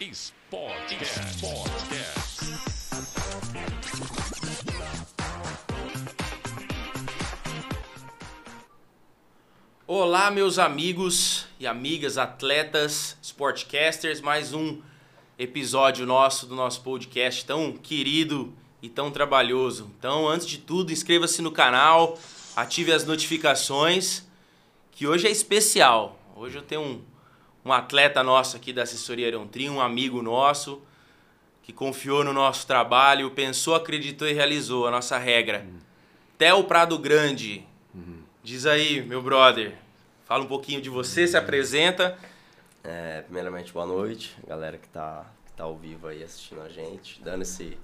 Sportcast. Olá, meus amigos e amigas, atletas, sportcasters, mais um episódio nosso do nosso podcast tão querido e tão trabalhoso. Então, antes de tudo, inscreva-se no canal, ative as notificações, que hoje é especial. Hoje eu tenho um, um atleta nosso aqui da assessoria Aerontri, um amigo nosso, que confiou no nosso trabalho, pensou, acreditou e realizou a nossa regra. Theo Prado Grande. Diz aí, meu brother. Fala um pouquinho de você, se apresenta. É, primeiramente, boa noite, galera que tá, que tá ao vivo aí assistindo a gente, dando esse,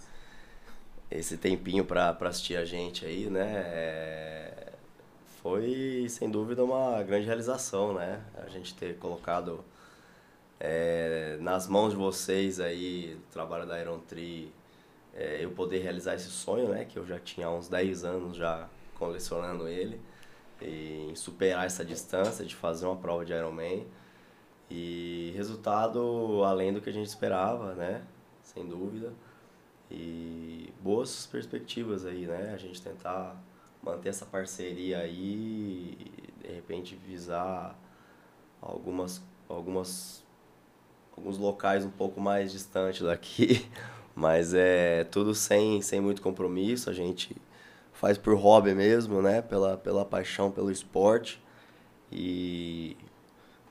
esse tempinho pra assistir a gente aí, né? É, foi, sem dúvida, uma grande realização, né? A gente ter colocado é, nas mãos de vocês aí, o trabalho da Iron Tree, é, eu poder realizar esse sonho, né? Que eu já tinha uns 10 anos já colecionando ele. E superar essa distância de fazer uma prova de Ironman. E resultado além do que a gente esperava, né? Sem dúvida. E boas perspectivas aí, né? A gente tentar manter essa parceria aí de repente visar algumas algumas alguns locais um pouco mais distantes daqui, mas é tudo sem sem muito compromisso, a gente faz por hobby mesmo, né? Pela pela paixão pelo esporte. E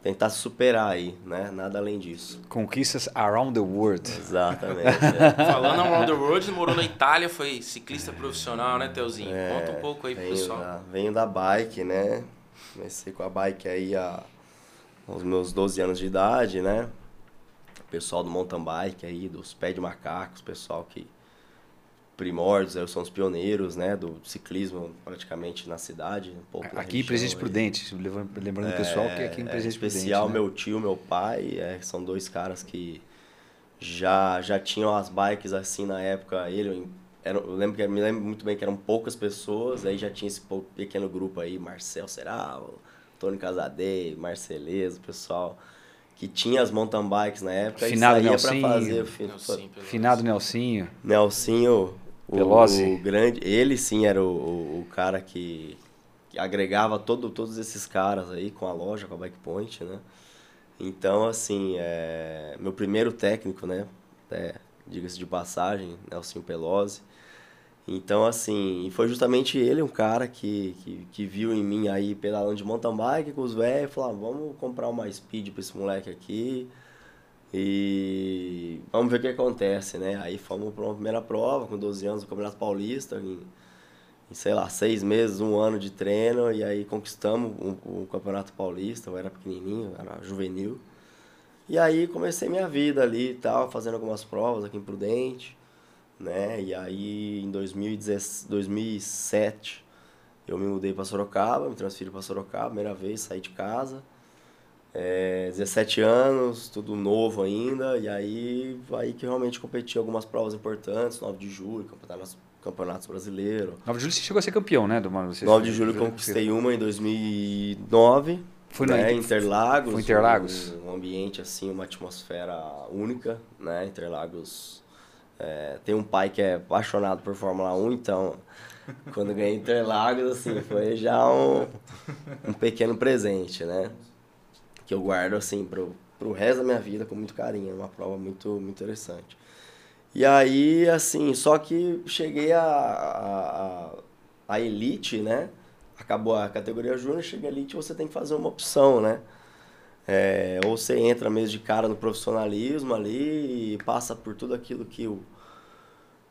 tentar se superar aí, né? Nada além disso. Conquistas around the world. Exatamente. é. Falando around the world, morou na Itália, foi ciclista profissional, né, Teuzinho? Conta um pouco aí pro venho pessoal. Da, venho da bike, né? Comecei com a bike aí há aos meus 12 anos de idade, né? O pessoal do mountain bike aí, dos pés de macacos, pessoal que primórdios, são os pioneiros, né, do ciclismo praticamente na cidade, um pouco Aqui em Presidente aí. Prudente, lembrando o pessoal que aqui em É, Presidente especial Prudente. né? meu tio, meu pai, é, são dois caras que já já tinham as bikes assim na época. Ele era, eu lembro que me lembro muito bem que eram poucas pessoas, aí já tinha esse pequeno grupo aí, Marcel Seral, Tony Casadei, Marceleza, o pessoal que tinha as mountain bikes na época Finado e saía Nelsinho. fazer Nelsinho, Finado Nelsinho. Nelsinho, Pelosi. o grande, ele sim era o, o, o cara que, que agregava todo, todos esses caras aí com a loja, com a Bike Point, né? Então, assim, é, meu primeiro técnico, né? É, Diga-se de passagem, Nelsinho Pelosi. Então, assim, e foi justamente ele, um cara que, que, que viu em mim aí pedalando de mountain bike com os velhos, falou, ah, vamos comprar uma speed pra esse moleque aqui. E vamos ver o que acontece, né? Aí fomos para uma primeira prova, com 12 anos, no Campeonato Paulista, em, em, sei lá, seis meses, um ano de treino, e aí conquistamos o, o Campeonato Paulista, eu era pequenininho, era juvenil. E aí comecei minha vida ali e tal, fazendo algumas provas aqui em Prudente, né? E aí em 2010 2007 eu me mudei para Sorocaba, me transferi para Sorocaba, primeira vez, saí de casa. É, 17 anos, tudo novo ainda, e aí aí que realmente competi em algumas provas importantes, 9 de julho, campeonatos, campeonatos brasileiros. 9 de julho você chegou a ser campeão, né, do Mano? Você 9 de julho eu conquistei uma em 2009, Foi né, na- Interlagos. foi Interlagos? Um, um ambiente assim, uma atmosfera única, né? Interlagos é, tem um pai que é apaixonado por Fórmula 1, então quando ganhei Interlagos, assim, foi já um, um pequeno presente, né? Que eu guardo, assim, pro, pro resto da minha vida com muito carinho. É uma prova muito, muito interessante. E aí, assim, só que cheguei a, a, a, elite, né? Acabou a categoria júnior, chega a elite, você tem que fazer uma opção, né? É, ou você entra mesmo de cara no profissionalismo ali e passa por tudo aquilo que o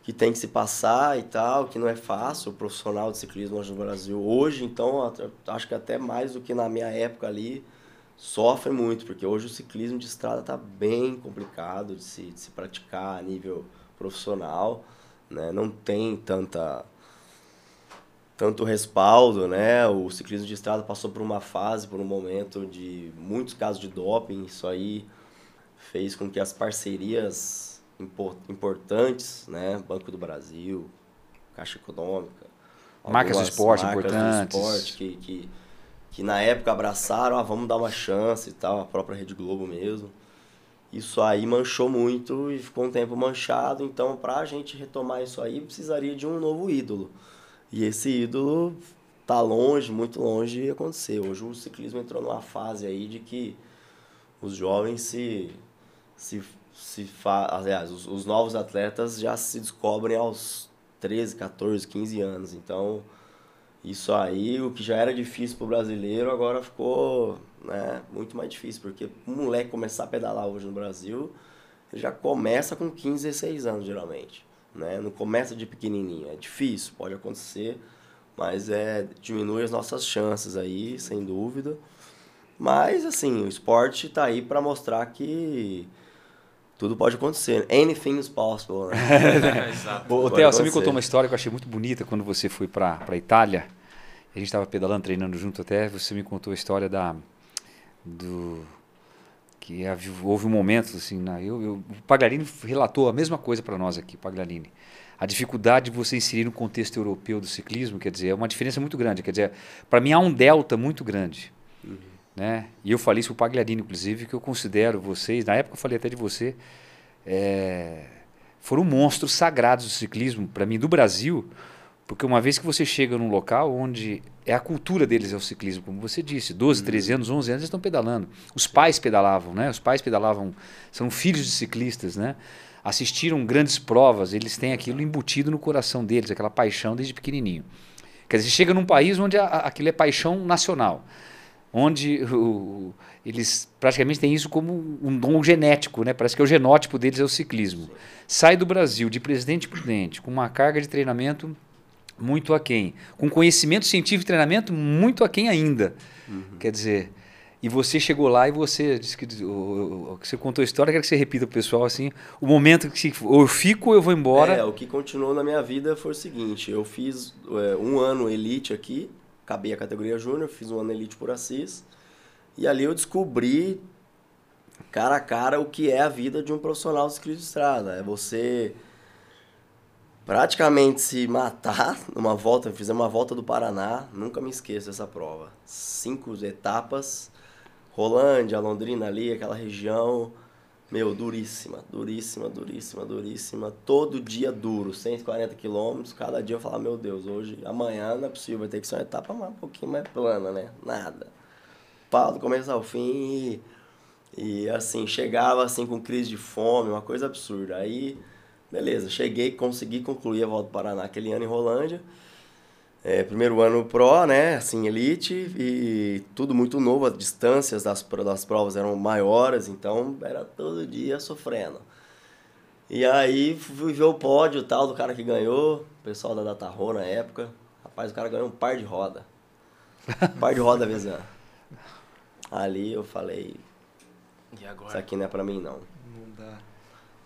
que tem que se passar e tal, que não é fácil, o profissional de ciclismo no Brasil hoje, então acho que até mais do que na minha época ali, sofre muito, porque hoje o ciclismo de estrada está bem complicado de se, de se praticar a nível profissional, né? Não tem tanta tanto respaldo, né? O ciclismo de estrada passou por uma fase, por um momento de muitos casos de doping, isso aí fez com que as parcerias impor- importantes, né? Banco do Brasil, Caixa Econômica, Marcas algumas esporte marcas importantes. esporte que, que, que na época abraçaram, ah, vamos dar uma chance e tal, a própria Rede Globo mesmo. isso aí manchou muito e ficou um tempo manchado. Então, para a gente retomar isso aí, precisaria de um novo ídolo. E esse ídolo tá longe, muito longe de acontecer. Hoje o ciclismo entrou numa fase aí de que os jovens se se se fa... aliás, os, os novos atletas já se descobrem aos 13, 14, 15 anos. Então, isso aí, o que já era difícil para o brasileiro, agora ficou né, muito mais difícil, porque um moleque começar a pedalar hoje no Brasil, já começa com 15, 16 anos, geralmente. Né? Não começa de pequenininho, é difícil, pode acontecer, mas é diminui as nossas chances aí, sem dúvida. Mas, assim, o esporte está aí para mostrar que tudo pode acontecer. Anything is possible, né? Exato. Ô, Theo, você me contou uma história que eu achei muito bonita quando você foi para a Itália. A gente estava pedalando, treinando junto até. Você me contou a história da do que houve um momento assim, na, eu, eu- o Pagliarini relatou a mesma coisa para nós aqui, Pagliarini. A dificuldade de você inserir no contexto europeu do ciclismo, quer dizer, é uma diferença muito grande. Quer dizer, para mim há um delta muito grande. Né? E eu falei isso para o Pagliarini, inclusive, que eu considero vocês, na época eu falei até de você, é, foram monstros sagrados do ciclismo, para mim, do Brasil, porque uma vez que você chega num local onde é a cultura deles é o ciclismo, como você disse, 12, 13 anos, 11 anos eles estão pedalando. Os pais pedalavam, né? Os pais pedalavam, são filhos de ciclistas, né? Assistiram grandes provas, eles têm aquilo embutido no coração deles, aquela paixão desde pequenininho. Quer dizer, chega num país onde a- a- aquilo é paixão nacional, onde o- eles praticamente têm isso como um dom genético, né? Parece que o genótipo deles é o ciclismo. Sai do Brasil de presidente prudente, com uma carga de treinamento muito aquém, com conhecimento científico e treinamento muito aquém ainda. Quer dizer, e você chegou lá e você disse que, você contou a história, quero que você repita para o pessoal assim, o momento que ou eu fico ou eu vou embora. É, o que continuou na minha vida foi o seguinte, eu fiz é, um ano elite aqui, acabei a categoria júnior, fiz um ano elite por Assis, e ali eu descobri cara a cara o que é a vida de um profissional de ciclismo de estrada. É você praticamente se matar numa volta, fizemos uma volta do Paraná, nunca me esqueço dessa prova. Cinco etapas, Rolândia, Londrina ali, aquela região, meu, duríssima, duríssima, duríssima, duríssima. Todo dia duro, 140 quilômetros. Cada dia eu falava, meu Deus, hoje, amanhã não é possível, vai ter que ser uma etapa mais, um pouquinho mais plana, né? Nada. Pau do começo ao fim e, e assim, chegava assim com crise de fome, uma coisa absurda. Aí, beleza, cheguei, consegui concluir a volta do Paraná aquele ano em Rolândia. É, primeiro ano pro, né, assim, elite e tudo muito novo, as distâncias das, das provas eram maiores, então era todo dia sofrendo. E aí fui ver o pódio tal do cara que ganhou, o pessoal da Datarro na época. Rapaz, o cara ganhou um par de roda. Um par de roda Vezan. Ali eu falei, E isso agora? aqui não é pra mim não. Não dá.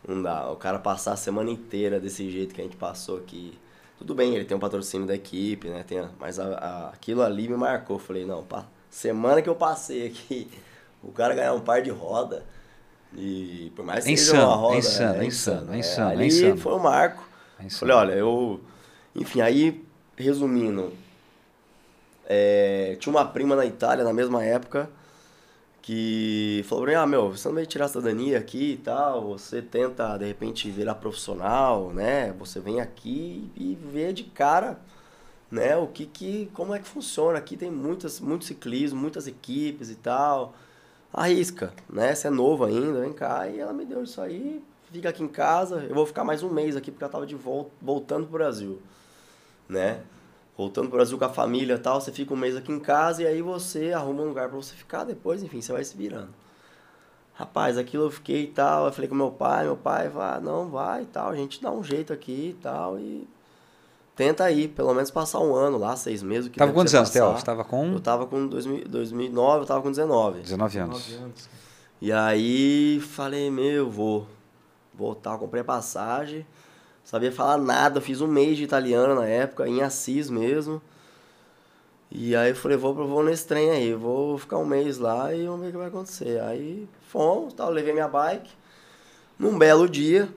Não dá. O cara passar a semana inteira desse jeito que a gente passou aqui. Tudo bem, ele tem um patrocínio da equipe, né? Tem, mas a- a- aquilo ali me marcou. Falei, não, pá, semana que eu passei aqui, o cara ganhar um par de roda. E por mais que É seja insano, uma é roda. insano, é insano, é insano, é ali insano. foi um marco. É. Falei, olha, eu. Enfim, aí, resumindo, é, tinha uma prima na Itália na mesma época que falou pra mim, ah, meu, você não vai tirar a cidadania aqui e tal, você tenta, de repente, virar profissional, né? Você vem aqui e vê de cara, né, o que que, como é que funciona. Aqui tem muitas, muito ciclismo, muitas equipes e tal. Arrisca, né? Você é novo ainda, vem cá. E ela me deu isso aí, fica aqui em casa, eu vou ficar mais um mês aqui porque ela tava de volta, voltando pro Brasil, né? Voltando pro Brasil com a família e tal, você fica um mês aqui em casa e aí você arruma um lugar pra você ficar, depois, enfim, você vai se virando. Rapaz, aquilo eu fiquei e tal, eu falei com meu pai, meu pai vai, ah, não, vai e tal, a gente dá um jeito aqui e tal, e tenta aí, pelo menos passar um ano lá, seis meses. o Que Tava quantos anos, Theo? Você tava Eu com tava com 2000, 2009, eu tava com 19. 19 anos. Nove anos. E aí falei, meu, vou voltar, comprei a passagem, sabia falar nada, fiz um mês de italiano na época, em Assis mesmo. E aí eu falei, vou, vou nesse trem aí, vou ficar um mês lá e vamos ver o que vai acontecer. Aí fomos, tal, levei minha bike. Num belo dia,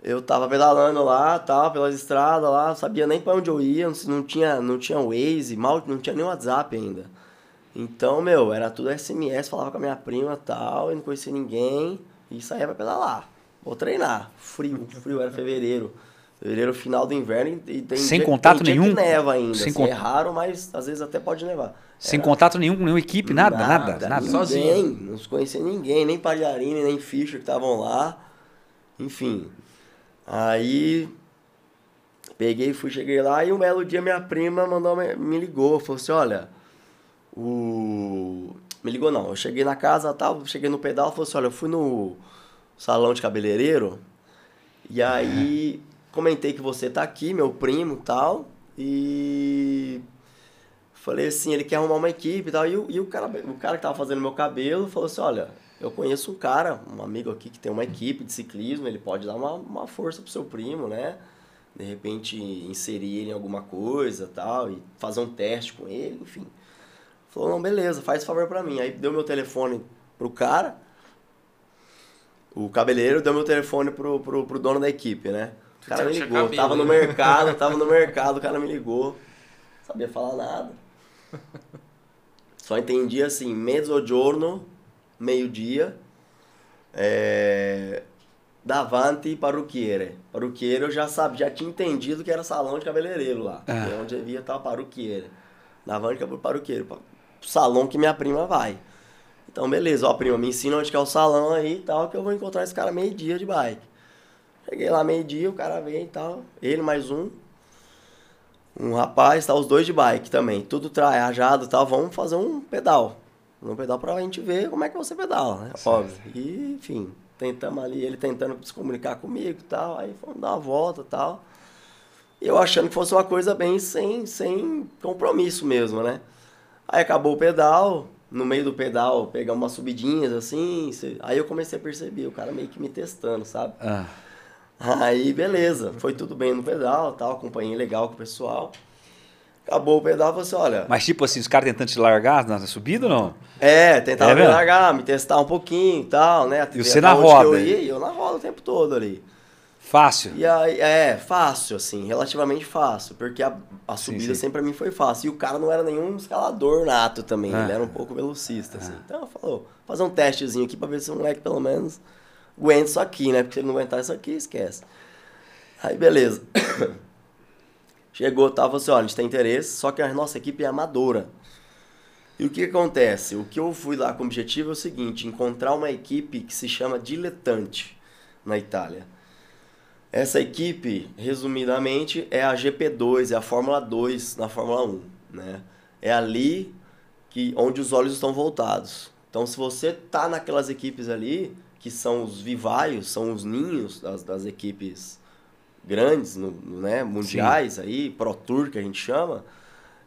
eu tava pedalando lá, tal, pelas estradas lá, não sabia nem pra onde eu ia, não, tinha, não tinha Waze, mal, não tinha nem WhatsApp ainda. Então, meu, era tudo SMS, falava com a minha prima tal, e não conhecia ninguém. e saía pra pedalar. Vou treinar. Frio, frio, era fevereiro. Fevereiro, final do inverno e tem Sem dia- contato tem dia nenhum? que neva ainda. Sem assim, É raro, mas às vezes até pode nevar. Sem Era contato nenhum com nenhuma equipe, nada, nada, nada. Ninguém, Sozinho. não se conhecia ninguém, nem Pagliarini, nem Fischer que estavam lá. Enfim. Aí peguei, fui, cheguei lá e um belo dia minha prima mandou, me ligou, falou assim, olha, o. Me ligou não, eu cheguei na casa tal, cheguei no pedal, falou assim, olha, eu fui no salão de cabeleireiro e aí comentei que você tá aqui, meu primo e tal, e falei assim, ele quer arrumar uma equipe e tal, e, o, e o, cara, o cara que tava fazendo meu cabelo falou assim, olha, eu conheço um cara, um amigo aqui que tem uma equipe de ciclismo, ele pode dar uma, uma força pro seu primo, né? De repente inserir ele em alguma coisa tal, e fazer um teste com ele, enfim. Falou, não, beleza, faz favor pra mim. Aí deu meu telefone pro cara, o cabeleireiro deu meu telefone pro, pro, pro dono da equipe, né? O cara me ligou, cabelo, tava no né? mercado, tava no mercado, o cara me ligou. Sabia falar nada. Só entendi assim, mezzogiorno, meio-dia, é, davanti parrucchiere. Parrucchiere eu já sabia, já tinha entendido que era salão de cabeleireiro lá. Ah. que é onde devia estar parrucchiere. Davanti parrucchiere, pa- salão que minha prima vai. Então, beleza, ó, prima, me ensina onde que é o salão aí e tal, que eu vou encontrar esse cara meio-dia de bike. Cheguei lá meio-dia, o cara vem e tal, ele mais um. Um rapaz, tá, os dois de bike também, tudo trajado e tal, vamos fazer um pedal. Um pedal pra gente ver como é que você pedala, né? Óbvio. E, enfim, tentamos ali, ele tentando se comunicar comigo e tal, aí fomos dar uma volta e tal. E eu achando que fosse uma coisa bem sem, sem compromisso mesmo, né? Aí acabou o pedal, no meio do pedal pegamos umas subidinhas assim, aí eu comecei a perceber, o cara meio que me testando, sabe? Ah, Aí, beleza, foi tudo bem no pedal, tal, acompanhei legal com o pessoal. Acabou o pedal, falei assim, olha... mas tipo assim, os caras tentando te largar na subida ou não? É, tentava É me largar, me testar um pouquinho e tal, né? E você na roda, Eu ia, eu na roda o tempo todo ali. Fácil. E aí, é, fácil, assim, relativamente fácil, porque a, a subida sim. sempre pra mim foi fácil. E o cara não era nenhum escalador nato também, Ah. ele era um pouco velocista, assim. Então falou, fazer um testezinho aqui pra ver se o moleque pelo menos aguenta isso aqui, né? Porque se ele não aguentar isso aqui, esquece. Aí, beleza. Chegou, tava assim, olha, a gente tem interesse, só que a nossa equipe é amadora. E o que acontece? O que eu fui lá com o objetivo é o seguinte, encontrar uma equipe que se chama Dilettante na Itália. Essa equipe, resumidamente, é a GP2, é a Fórmula 2 na Fórmula 1, né? É ali que onde os olhos estão voltados. Então, se você tá naquelas equipes ali, que são os vivaios, são os ninhos das, das equipes grandes, no, no, né, mundiais aí, Pro Tour que a gente chama,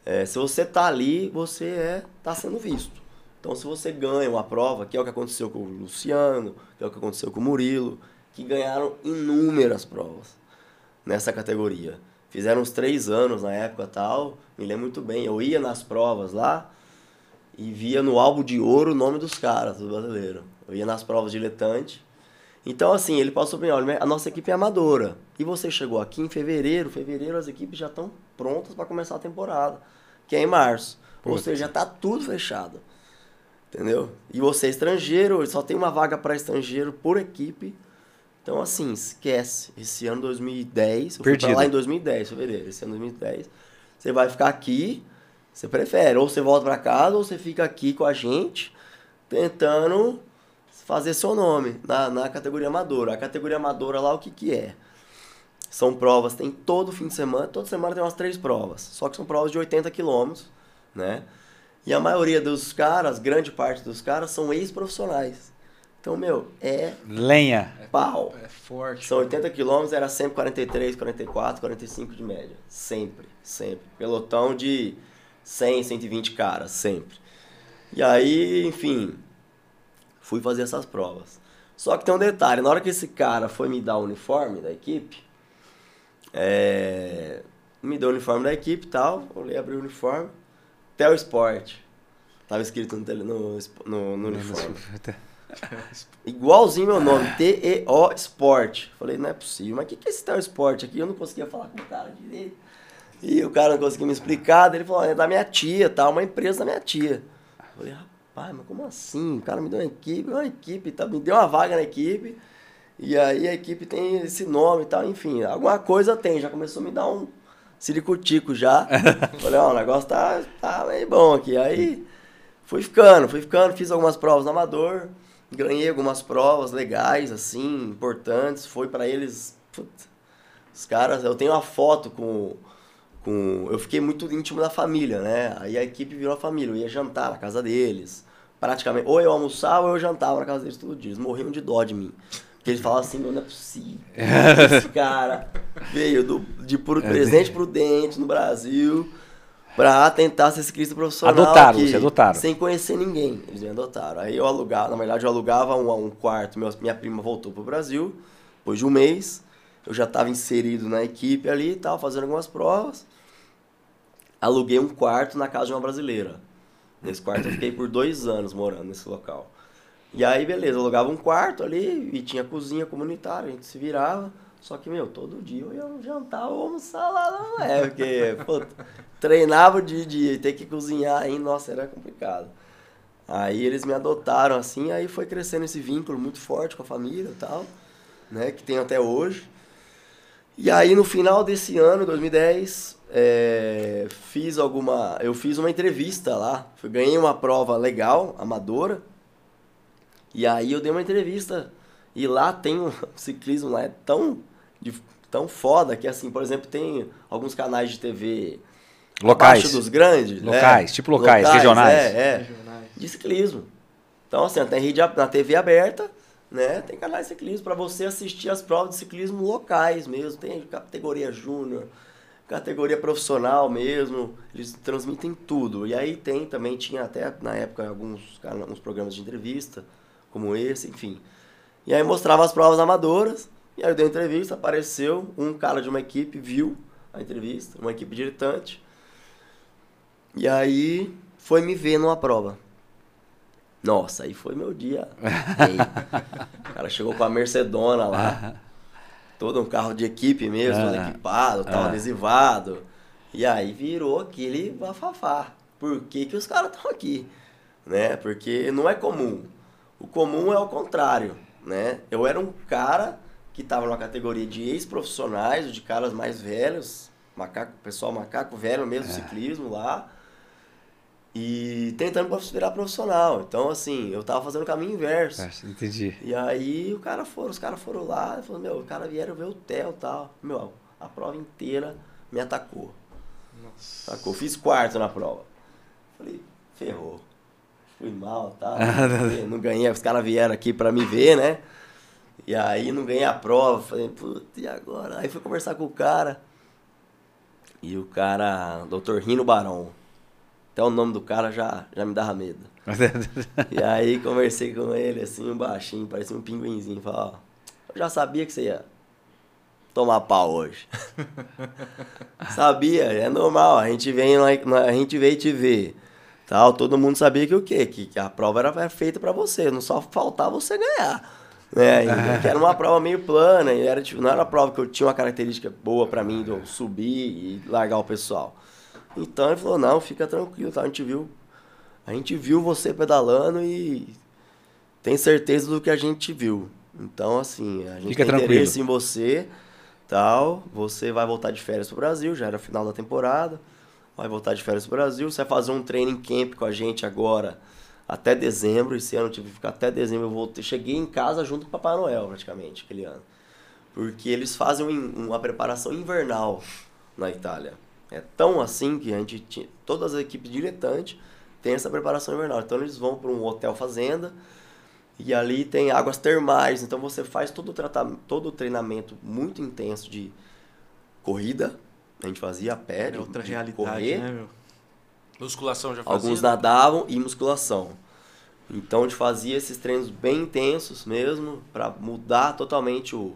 é, se você tá ali, você é tá sendo visto. Então, se você ganha uma prova, que é o que aconteceu com o Luciano, que é o que aconteceu com o Murilo, que ganharam inúmeras provas nessa categoria. Fizeram uns três anos na época tal, me lembro muito bem. Eu ia nas provas lá e via no álbum de ouro o nome dos caras, do brasileiro. Eu ia nas provas diletante. Então, assim, ele passou bem, olha, a nossa equipe é amadora. E você chegou aqui em fevereiro, fevereiro as equipes já estão prontas para começar a temporada, que é em março. Ou Putz. seja, já tá tudo fechado. Entendeu? E você é estrangeiro, só tem uma vaga para estrangeiro por equipe. Então, assim, esquece. Esse ano 2010, eu fui Perdido. pra lá em 2010, fevereiro. Esse ano 2010, você vai ficar aqui, você prefere. Ou você volta para casa, ou você fica aqui com a gente, tentando fazer seu nome na, na categoria amadora. A categoria amadora lá, o que que é? São provas, tem todo fim de semana, toda semana tem umas três provas. Só que são provas de 80 quilômetros, né? E a maioria dos caras, grande parte dos caras, são ex-profissionais. Então, meu, é Lenha. pau. É forte. São 80 quilômetros, era sempre 43, 44, 45 de média. Sempre, sempre. Pelotão de 100, 120 caras, sempre. E aí, enfim, fui fazer essas provas. Só que tem um detalhe, na hora que esse cara foi me dar o uniforme da equipe, é, me deu o uniforme da equipe e tal, olhei, abri o uniforme, Tel Sport. Tava escrito no, tele, no, no, no uniforme. Igualzinho meu nome, T-E-O Sport. Falei, não é possível, mas o que, que é esse Tel Sport aqui? Eu não conseguia falar com o cara direito. E o cara não conseguia me explicar, daí ele falou, é da minha tia, tá? Uma empresa da minha tia. Falei, Pai, mas como assim? O cara me deu uma equipe, uma equipe, tá, me deu uma vaga na equipe. E aí a equipe tem esse nome e tal, enfim, alguma coisa tem, já começou a me dar um ciricutico já. Falei, ó, o negócio tá, tá meio bom aqui. Aí fui ficando, fui ficando, fiz algumas provas no amador, ganhei algumas provas legais, assim, importantes. Foi para eles, putz, os caras, eu tenho uma foto com com eu fiquei muito íntimo da família, né? Aí a equipe virou a família, eu ia jantar na casa deles. Praticamente, ou eu almoçava ou eu jantava na casa deles todo dia. Eles morriam de dó de mim. Porque eles falavam assim, não é possível. Esse cara veio do, de puro, É. presente prudente no Brasil pra tentar ser ciclista profissional. Adotaram, você adotaram. Sem conhecer ninguém. Eles me adotaram. Aí eu alugava, na verdade eu alugava um, um quarto. Meu- minha prima voltou pro Brasil, depois de um mês. Eu já estava inserido na equipe ali e tal, fazendo algumas provas. Aluguei um quarto na casa de uma brasileira. Nesse quarto eu fiquei por dois anos morando nesse local. E aí, beleza, eu alugava um quarto ali e tinha cozinha comunitária, a gente se virava. Só que, meu, todo dia eu ia jantar ou almoçar lá, não é? Porque, pô, treinava de dia e ter que cozinhar aí, nossa, era complicado. Aí eles me adotaram assim, aí foi crescendo esse vínculo muito forte com a família e tal, né, que tem até hoje. E aí no final desse ano, 2010, é, fiz alguma, eu fiz uma entrevista lá, ganhei uma prova legal, amadora. E aí eu dei uma entrevista e lá tem um ciclismo lá é tão de- tão foda que assim, por exemplo, tem alguns canais de TV Locais. dos grandes, né? Locais, tipo locais, regionais. É, é Regionais. de ciclismo. Então, assim, tem rede na TV aberta, né? Tem canais de ciclismo para você assistir as provas de ciclismo locais mesmo. Tem categoria júnior, categoria profissional mesmo. Eles transmitem tudo. E aí tem também, tinha até na época alguns, cana- uns programas de entrevista, como esse, enfim. E aí mostrava as provas amadoras. E aí eu dei uma entrevista, apareceu um cara de uma equipe, viu a entrevista, uma equipe diletante. E aí foi me ver numa prova. Nossa, aí foi meu dia. O cara chegou com a Mercedona lá. Todo um carro de equipe mesmo, todo Ah. equipado, tal, Ah. adesivado. E aí virou aquele bafafá. Por que, que os caras estão aqui? Né? Porque não é comum. O comum é o contrário, né? Eu era um cara que estava numa categoria de ex-profissionais, de caras mais velhos, macaco, pessoal macaco velho mesmo, É. ciclismo lá, e tentando virar profissional. Então, assim, eu tava fazendo o caminho inverso. É, Entendi. E aí o cara foram, os caras foram lá e falaram, meu, o cara vieram ver o hotel e tal. Meu, a prova inteira me atacou. Nossa. Atacou. Fiz quarto na prova. Falei, ferrou. Fui mal e tal. não ganhei, os caras vieram aqui pra me ver, né? E aí não ganhei a prova. Falei, puta, e agora? Aí fui conversar com o cara. E o cara, Dr. Rino Barão. Até o nome do cara já, já me dava medo. E aí conversei com ele assim, um baixinho, parecia um pinguinzinho. Falei, ó, eu já sabia que você ia tomar pau hoje. sabia, é normal, a gente vem, lá- a gente veio te ver. Tal, todo mundo sabia que o quê? Que, que a prova era, era feita pra você, não só faltava você ganhar. Né? E que era uma prova meio plana, e era, tipo, não era uma prova que eu tinha uma característica boa pra mim de eu subir e largar o pessoal. Então ele falou, não, fica tranquilo, tá? A gente viu. A gente viu você pedalando e tem certeza do que a gente viu. Então, assim, a gente Fica tem tranquilo. interesse em você, tal. Você vai voltar de férias pro Brasil, já era final da temporada. Vai voltar de férias pro Brasil. Você vai fazer um training camp com a gente agora até dezembro. Esse ano eu tive que ficar até dezembro. Eu voltei, cheguei em casa junto com o Papai Noel, praticamente, aquele ano. Porque eles fazem um- uma preparação invernal na Itália. É tão assim que a gente tinha, todas as equipes diletantes têm essa preparação invernal. Então eles vão para um hotel fazenda e ali tem águas termais. Então você faz todo o tratamento, todo o treinamento muito intenso de corrida. A gente fazia a pé, É outra de realidade, correr. né, meu? Musculação já fazia? Alguns nadavam e musculação. Então a gente fazia esses treinos bem intensos mesmo, para mudar totalmente o,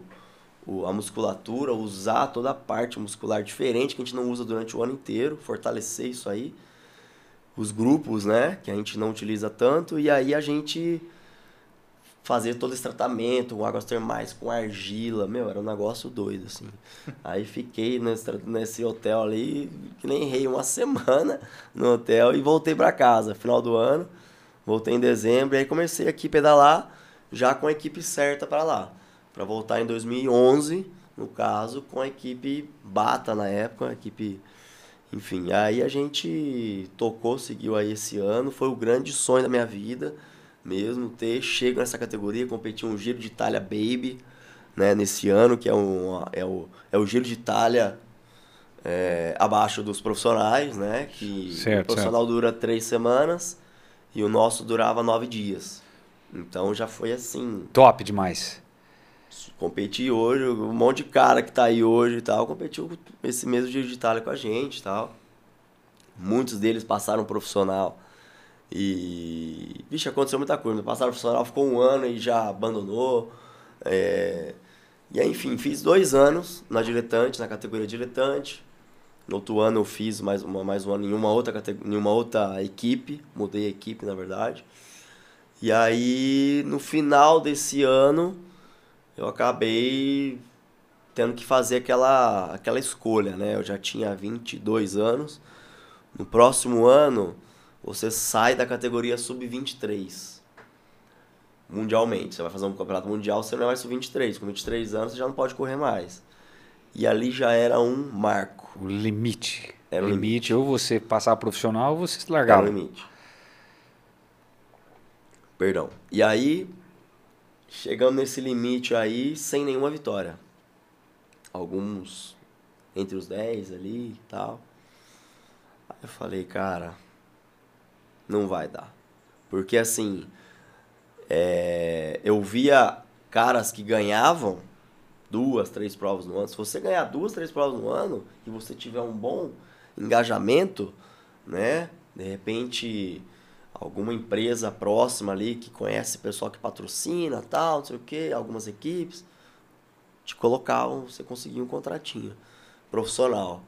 o- a musculatura, usar toda a parte muscular diferente que a gente não usa durante o ano inteiro, fortalecer isso aí. Os grupos, né, que a gente não utiliza tanto, e aí a gente fazer todo esse tratamento com águas termais, com argila, meu, era um negócio doido, assim. Aí fiquei nesse, nesse hotel ali, que nem rei, uma semana no hotel e voltei pra casa, final do ano. Voltei em dezembro e aí comecei aqui a pedalar já com a equipe certa para lá. Para voltar em 2011, no caso, com a equipe Bata na época, a equipe. Enfim, aí a gente tocou, seguiu aí esse ano. Foi o grande sonho da minha vida mesmo ter chego nessa categoria, competir um Giro de Itália Baby, né, nesse ano, que é, um, é, o, é o Giro de Itália é, abaixo dos profissionais, né? Que Certo, o profissional dura três semanas e o nosso durava nove dias. Então já foi assim, Top demais. competi hoje, um monte de cara que tá aí hoje e tal, competiu esse mesmo Giro de Itália com a gente e tal. Muitos deles passaram profissional e. Vixe, aconteceu muita coisa. Passaram profissional, ficou um ano e já abandonou. É, E aí, enfim, fiz dois anos na diletante, na categoria diletante. No outro ano eu fiz mais, uma, mais um ano em uma, outra categ- em uma outra equipe, mudei a equipe, na verdade. E aí, no final desse ano, eu acabei tendo que fazer aquela, aquela escolha, né? Eu já tinha 22 anos. No próximo ano, você sai da categoria sub-23. Mundialmente. Você vai fazer um campeonato mundial, você não é mais sub-23. Com 23 anos, você já não pode correr mais. E ali já era um marco. O limite. Era o limite, ou você passar profissional ou você se Era o limite. Perdão. E aí, chegando nesse limite aí, sem nenhuma vitória. Alguns entre os 10 ali e tal. Aí eu falei, cara, não vai dar. Porque assim, é, eu via caras que ganhavam duas, três provas no ano. Se você ganhar duas, três provas no ano e você tiver um bom engajamento, né? De repente, alguma empresa próxima ali que conhece pessoal que patrocina, tal, não sei o que, algumas equipes, te colocavam, você conseguia um contratinho profissional.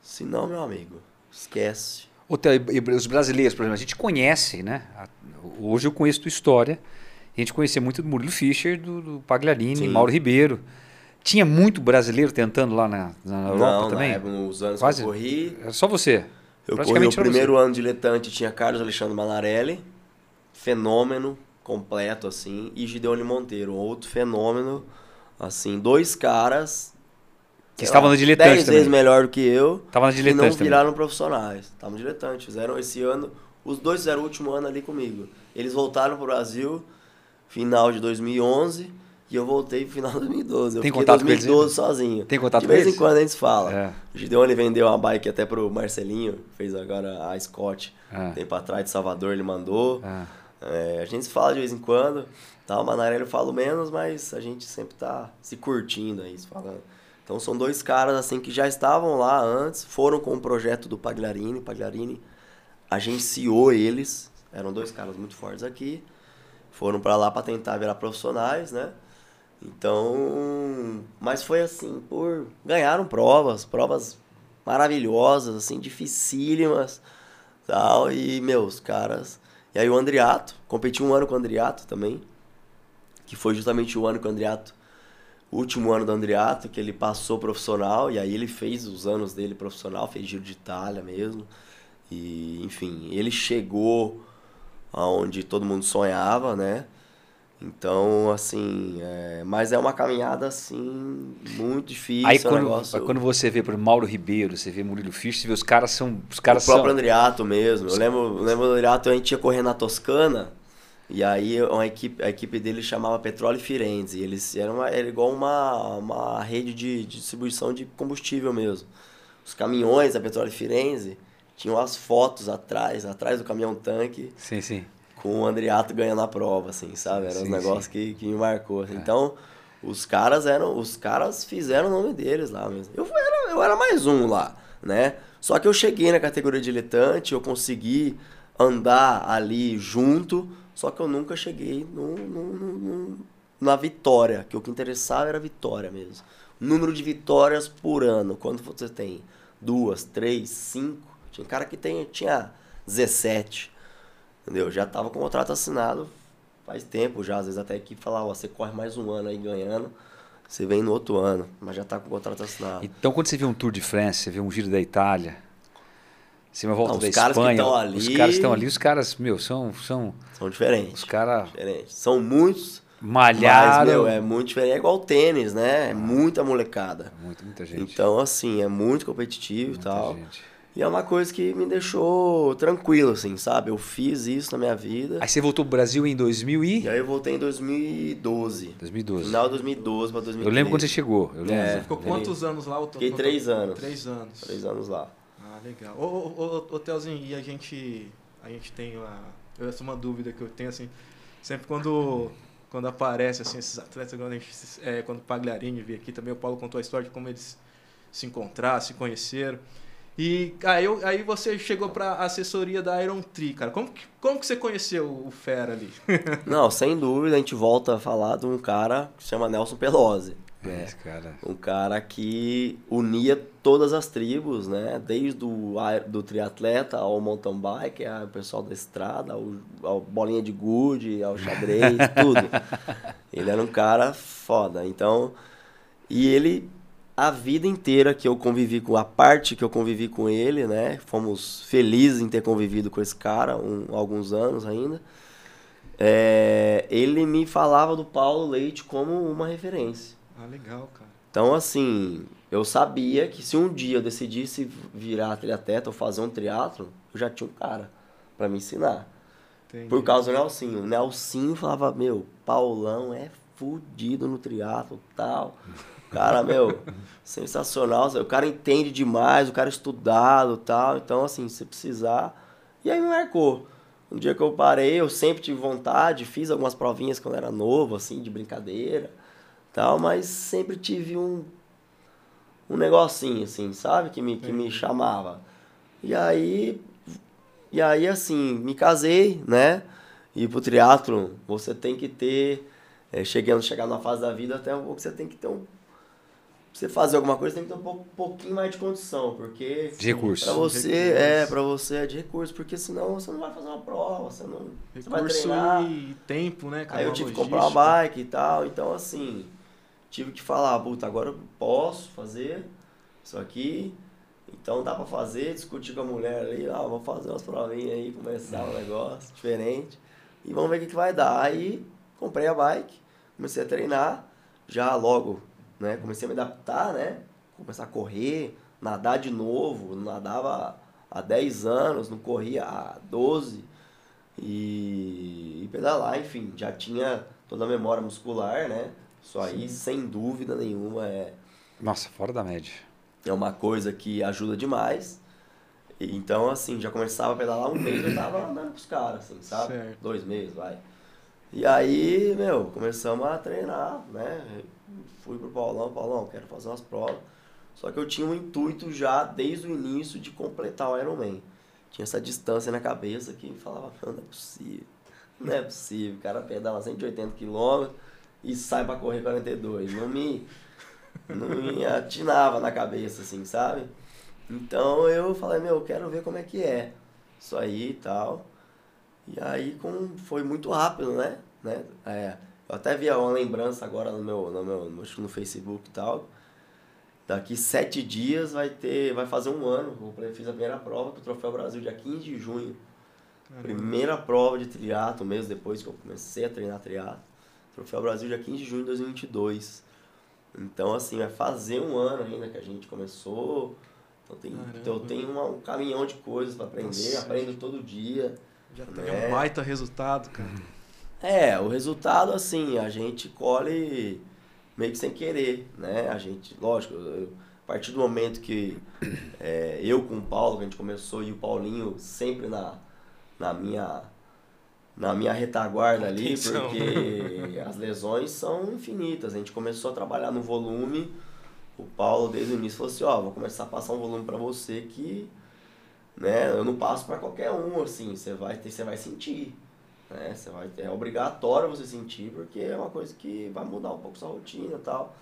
Se não, meu amigo, esquece. Os brasileiros, por exemplo, a gente conhece, né? Hoje eu conheço tua história. A gente conhecia muito do Murilo Fischer, do, do Pagliarini, Sim. Mauro Ribeiro. Tinha muito brasileiro tentando lá na, na Europa não, também? época, nos anos Quase. que eu corri, Era só você. Eu corri o primeiro ano diletante, tinha Carlos Alexandre Manarelli, fenômeno completo, assim, e Gideone Monteiro, outro fenômeno, assim, dois caras... Que estavam no diletante Dez também. vezes melhor do que eu, Tava na e não diletante também. viraram profissionais, estavam diletantes, fizeram esse ano, os dois fizeram o último ano ali comigo. Eles voltaram pro Brasil, final de 2011, e eu voltei pro final de 2012. Eu Tem contato com eles 2012 sozinho. Tem contato de com vez eles? em quando a gente fala. É. O Gideone vendeu uma bike até pro Marcelinho, fez agora a Scott. Ah. Tempo atrás de Salvador ele mandou. Ah. É, a gente se fala de vez em quando. Tá, o Manarelli eu falo menos, mas a gente sempre tá se curtindo aí, se falando. Então são dois caras assim que já estavam lá antes, foram com o projeto do Pagliarini. Pagliarini agenciou eles, eram dois caras muito fortes aqui. Foram para lá para tentar virar profissionais, né? Então, mas foi assim, por ganharam provas, provas maravilhosas, assim, dificílimas, tal, e meus caras. E aí o Andriato, competi um ano com o Andriato também, que foi justamente o ano que o Andriato, último ano do Andriato, que ele passou profissional, e aí ele fez os anos dele profissional, fez Giro de Itália mesmo. E, enfim, ele chegou aonde todo mundo sonhava, né? Então, assim, é, mas é uma caminhada, assim, muito difícil. Aí é quando, negócio... quando você vê, por Mauro Ribeiro, você vê Murilo Fischer, você vê os caras são. Os caras o próprio são. Andriato mesmo. Eu lembro, eu lembro do Andriato, a gente ia correr na Toscana, e aí uma equipe, a equipe dele chamava Petróleo Firenze. E eles eram uma, era igual uma, uma rede de, de distribuição de combustível mesmo. Os caminhões da Petróleo Firenze tinham as fotos atrás, atrás do caminhão tanque, Sim, sim. com o Andriato ganhando a prova, assim, sabe? Eram Sim, uns negócios sim. que, que me marcou. assim. Então, os caras eram. Os caras fizeram o nome deles lá mesmo. Eu era, eu era mais um lá, né? Só que eu cheguei na categoria diletante, eu consegui andar ali junto, só que eu nunca cheguei no, no- no- na vitória, que o que interessava era a vitória mesmo. Número de vitórias por ano. Quando você tem duas, três, cinco. Tinha cara que tem, tinha 17. Entendeu? Já tava com o contrato assinado faz tempo já. Às vezes até a equipe falava, ó, você corre mais um ano aí ganhando, você vem no outro ano, mas já tá com o contrato assinado. Então, quando você vê um Tour de France, você vê um Giro da Itália, Você vai volta Não, da os caras que Espanha. estão Os ali- caras estão ali, os caras, meu, são. são São diferentes. os caras diferentes. São muitos, malharam. mas, meu, é muito diferente. É igual tênis, né? É muita molecada. Muito, muita gente. Então, assim, é muito competitivo e tal. gente. E é uma coisa que me deixou tranquilo, assim, sabe? Eu fiz isso na minha vida. Aí você voltou pro Brasil em 2000 e... E aí eu voltei em 2012. 2012. Final de 2012 pra 2013. Eu lembro quando você chegou. Eu lembro. É. Ficou quantos anos lá? Fiquei três anos. Três anos. Três anos lá. Legal. Ô, ô, ô, ô Telzinho, e a gente, a gente tem lá... Essa é uma dúvida que eu tenho, assim, sempre quando, quando aparece, assim, esses atletas, quando, a gente, é, quando o Pagliarini veio aqui também, o Paulo contou a história de como eles se encontraram, se conheceram. E aí, aí você chegou pra assessoria da Iron Tree, cara. Como que, como que você conheceu o Fera ali? Não, sem dúvida, a gente volta a falar de um cara que se chama Nelson Pelosi. É, esse cara. Um cara que unia todas as tribos, né? Desde o do triatleta ao mountain bike, ao pessoal da estrada, ao, ao bolinha de gude, ao xadrez, tudo. Ele era um cara foda. Então, e ele a vida inteira que eu convivi com a parte que eu convivi com ele, né? Fomos felizes em ter convivido com esse cara um, alguns anos ainda. É, ele me falava do Paulo Leite como uma referência. Ah, legal, cara. Então, assim, eu sabia que se um dia eu decidisse virar triatleta ou fazer um triatlo, eu já tinha um cara pra me ensinar. Entendi. Por causa do Nelsinho. O Nelsinho falava, meu, Paulão é fudido no triatlo tal. Cara, meu, sensacional. O cara entende demais, o cara é estudado tal. Então, assim, se precisar. E aí me marcou. Um dia que eu parei, eu sempre tive vontade, fiz algumas provinhas quando era novo, assim, de brincadeira tal, mas sempre tive um, um negocinho, assim, sabe? Que me, que me chamava. E aí, e aí, assim, me casei, né? E pro triatlo, você tem que ter, é, chegando, chegar numa fase da vida, até um pouco você tem que ter um... Você fazer alguma coisa, tem que ter um pouco, pouquinho mais de condição, porque... De recurso. Pra você, Recurso. é, pra você é de recurso, porque senão você não vai fazer uma prova, você não... Você vai Recurso treinar. e tempo, né? Aí eu tive que comprar uma bike e tal, então assim, tive que falar, puta, agora eu posso fazer isso aqui, então dá pra fazer, discutir com a mulher ali, ah, vou fazer umas provinhas aí, começar um negócio diferente, e vamos ver o que, que vai dar. Aí comprei a bike, comecei a treinar, já logo, né, comecei a me adaptar, né, começar a correr, nadar de novo, nadava há 10 anos, não corria há 12, e, e pedalar, enfim, já tinha toda a memória muscular, né? Isso aí, sem dúvida nenhuma, é, Nossa, fora da média. é uma coisa que ajuda demais. Então, assim, já começava a pedalar um mês, eu tava andando com os caras, assim, sabe? Certo. Dois meses, vai. E aí, meu, começamos a treinar, né? Fui pro Paulão, Paulão, quero fazer umas provas. Só que eu tinha um intuito já, desde o início, de completar o Ironman. Tinha essa distância na cabeça que falava, não, não é possível. Não é possível. O cara pedala 180 km e sai pra correr 42. Não me, não me atinava na cabeça, assim, sabe? Então eu falei, meu, eu quero ver como é que é isso aí e tal. E aí com, foi muito rápido, né? né? É, eu até vi uma lembrança agora no meu, no meu, no Facebook e tal. Daqui sete dias vai ter, vai fazer um ano. Eu fiz a primeira prova pro Troféu Brasil, dia 15 de junho. Primeira prova de triatlo, um mês depois que eu comecei a treinar triatlo. Troféu Brasil, dia 15 de junho de 2022. Então, assim, vai fazer um ano ainda que a gente começou. Então, tem, Caramba. então eu tenho uma- um caminhão de coisas para aprender, Nossa. aprendo todo dia. Já tem É. um baita resultado, cara. É, o resultado, assim, a gente colhe meio que sem querer, né? A gente, lógico, eu- a partir do momento que é, eu com o Paulo, que a gente começou, e o Paulinho sempre na, na minha na minha retaguarda ali, porque as lesões são infinitas. A gente começou a trabalhar no volume. O Paulo, desde o início, falou assim, ó, vou começar a passar um volume para você que né, eu não passo para qualquer um, assim, você vai ter, você vai sentir. Né? Você vai, é obrigatório você sentir, porque é uma coisa que vai mudar um pouco sua rotina e tal.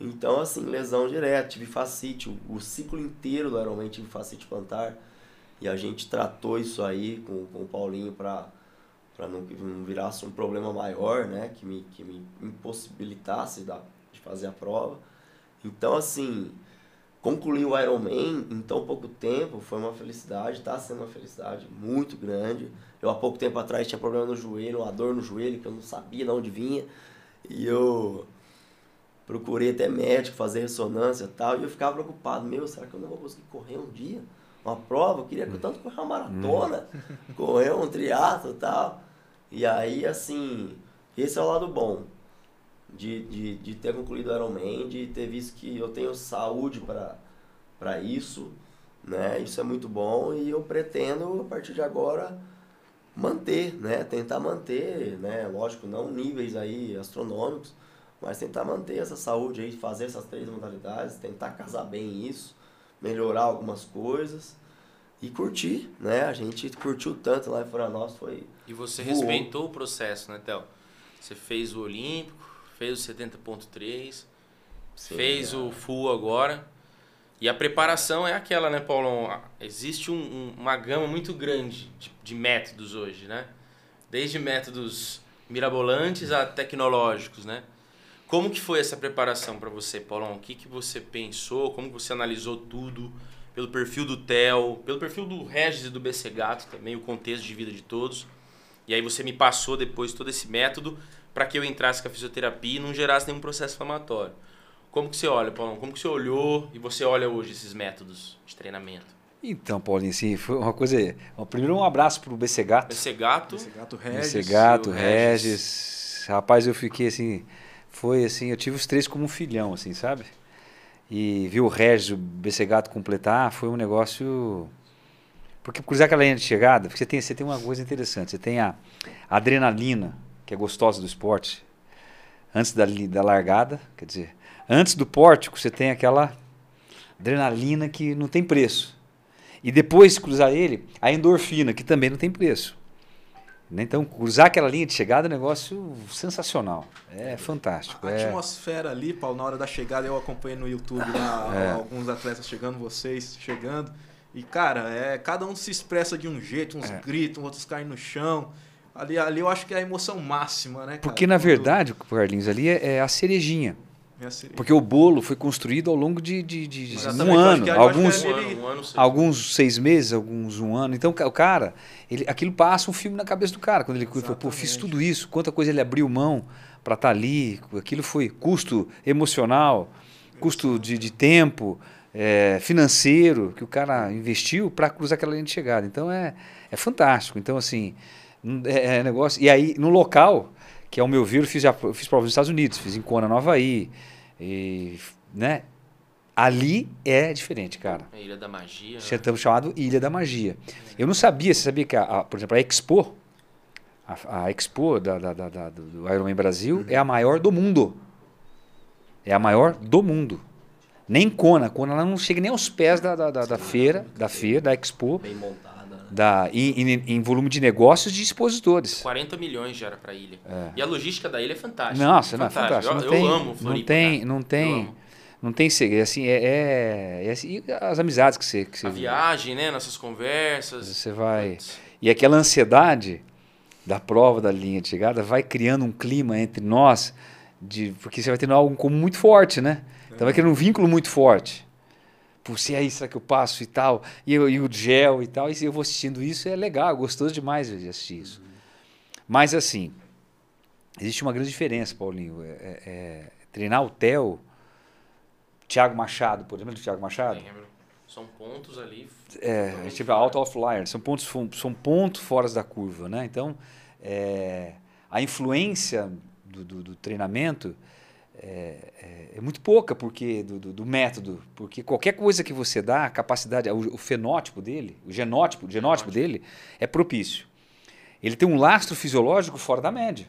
Então, assim, lesão direta, tive facite, o, o ciclo inteiro do Ironman tive facite plantar. E a gente tratou isso aí com, com o Paulinho para para não, não virasse um problema maior, né? Que me, que me impossibilitasse da, de fazer a prova. Então, assim, concluir o Ironman em tão pouco tempo foi uma felicidade, está sendo uma felicidade muito grande. Eu há pouco tempo atrás tinha problema no joelho, uma dor no joelho que eu não sabia de onde vinha. E eu procurei até médico fazer ressonância e tal, e eu ficava preocupado, meu, será que eu não vou conseguir correr um dia? Uma prova, eu queria tanto correr uma maratona, correr um triatlo e tal. E aí, assim, esse é o lado bom de, de, de ter concluído o Ironman, de ter visto que eu tenho saúde para isso, né? Isso é muito bom e eu pretendo, a partir de agora, manter, né? Tentar manter, né? Lógico, não níveis aí astronômicos, mas tentar manter essa saúde aí, fazer essas três modalidades, tentar casar bem isso, melhorar algumas coisas e curtir, né? A gente curtiu tanto lá em Florianópolis, foi... E você Voou. respeitou o processo, né, Théo? Você fez o Olímpico, fez o 70.3, Sim, fez é. o Full agora. E a preparação é aquela, né, Paulão? Existe um- um- uma gama muito grande de, de métodos hoje, né? Desde métodos mirabolantes a tecnológicos, né? Como que foi essa preparação para você, Paulão? O que, que você pensou? Como você analisou tudo? Pelo perfil do Theo, pelo perfil do Regis e do BC Gato também, o contexto de vida de todos. E aí você me passou depois todo esse método para que eu entrasse com a fisioterapia e não gerasse nenhum processo inflamatório. Como que você olha, Paulão? Como que você olhou e você olha hoje esses métodos de treinamento? Então, Paulinho, assim, foi uma coisa. Primeiro, um abraço pro BC Gato. BC Gato, Esse gato Regis. BC Gato, o Regis. Regis. Rapaz, eu fiquei assim. Foi assim, eu tive os três como um filhão, assim, sabe? E vi o Regis, o BC Gato completar, foi um negócio. Porque cruzar aquela linha de chegada, porque você tem, você tem uma coisa interessante. Você tem a adrenalina, que é gostosa do esporte, antes da, da largada, quer dizer, antes do pórtico, você tem aquela adrenalina que não tem preço. E depois de cruzar ele, a endorfina, que também não tem preço. Né? Então, cruzar aquela linha de chegada é um negócio sensacional. É fantástico. A é- atmosfera ali, Paulo, na hora da chegada, eu acompanhei no YouTube lá É. alguns atletas chegando, vocês chegando. E, cara, é, cada um se expressa de um jeito, uns É. gritam, outros caem no chão. Ali, ali eu acho que é a emoção máxima, né, cara? Porque, na Quando- verdade, Carlinhos, ali é, é a cerejinha. é assim. Porque o bolo foi construído ao longo de, de- de- Exatamente, um ano, alguns, ele- um ano, alguns seis meses, alguns um ano. Então, o cara, ele, aquilo passa um filme na cabeça do cara. Quando ele falou, pô, fiz tudo isso, quanta coisa ele abriu mão para estar ali. Aquilo foi custo emocional, custo de, de tempo, é, financeiro, que o cara investiu para cruzar aquela linha de chegada. Então, é, é fantástico. Então, assim, é, é negócio. E aí, no local, que ao meu ver, eu fiz, já, eu fiz prova nos Estados Unidos, fiz em Kona, no Havaí. E, né? Ali é diferente, cara. A Ilha da Magia. né? Estamos chamado Ilha da Magia. Eu não sabia, você sabia que, a, a- por exemplo, a Expo, a, a Expo da, da- da- da- do Ironman Brasil é a maior do mundo. É a maior do mundo. Nem Kona. Kona ela não chega nem aos pés da, da, da, da feira, da feira, da Expo, Bem montada, né? da, em, em- em volume de negócios de expositores. 40 milhões já era pra ilha. E a logística da ilha é fantástica. Nossa, não, é fantástico. Eu, Não eu tem, amo não Floripa. tem, cara. não tem, não tem segredo. Assim, é, é, é assim, as amizades que você, que você A viagem, né? Nossas conversas. Você vai. Putz. E aquela ansiedade da prova da linha de chegada vai criando um clima entre nós, de, porque você vai tendo algo comum muito forte, né? Então vai criando um vínculo muito forte. Por se aí, será que eu passo e tal? E, eu- e o gel e tal. E eu vou assistindo isso, é legal, é gostoso demais de assistir isso. Mas assim, existe uma grande diferença, Paulinho. É, é- é treinar o Theo, Thiago Machado, por exemplo, do Thiago Machado. Lembro. São pontos ali. É, a gente chama out of line, são pontos, são pontos fora da curva, né? Então, é, a influência do, do- do treinamento é, é- é muito pouca porque do, do- do método, porque qualquer coisa que você dá, a capacidade, o, o fenótipo dele, o genótipo, o genótipo dele é propício. Ele tem um lastro fisiológico fora da média.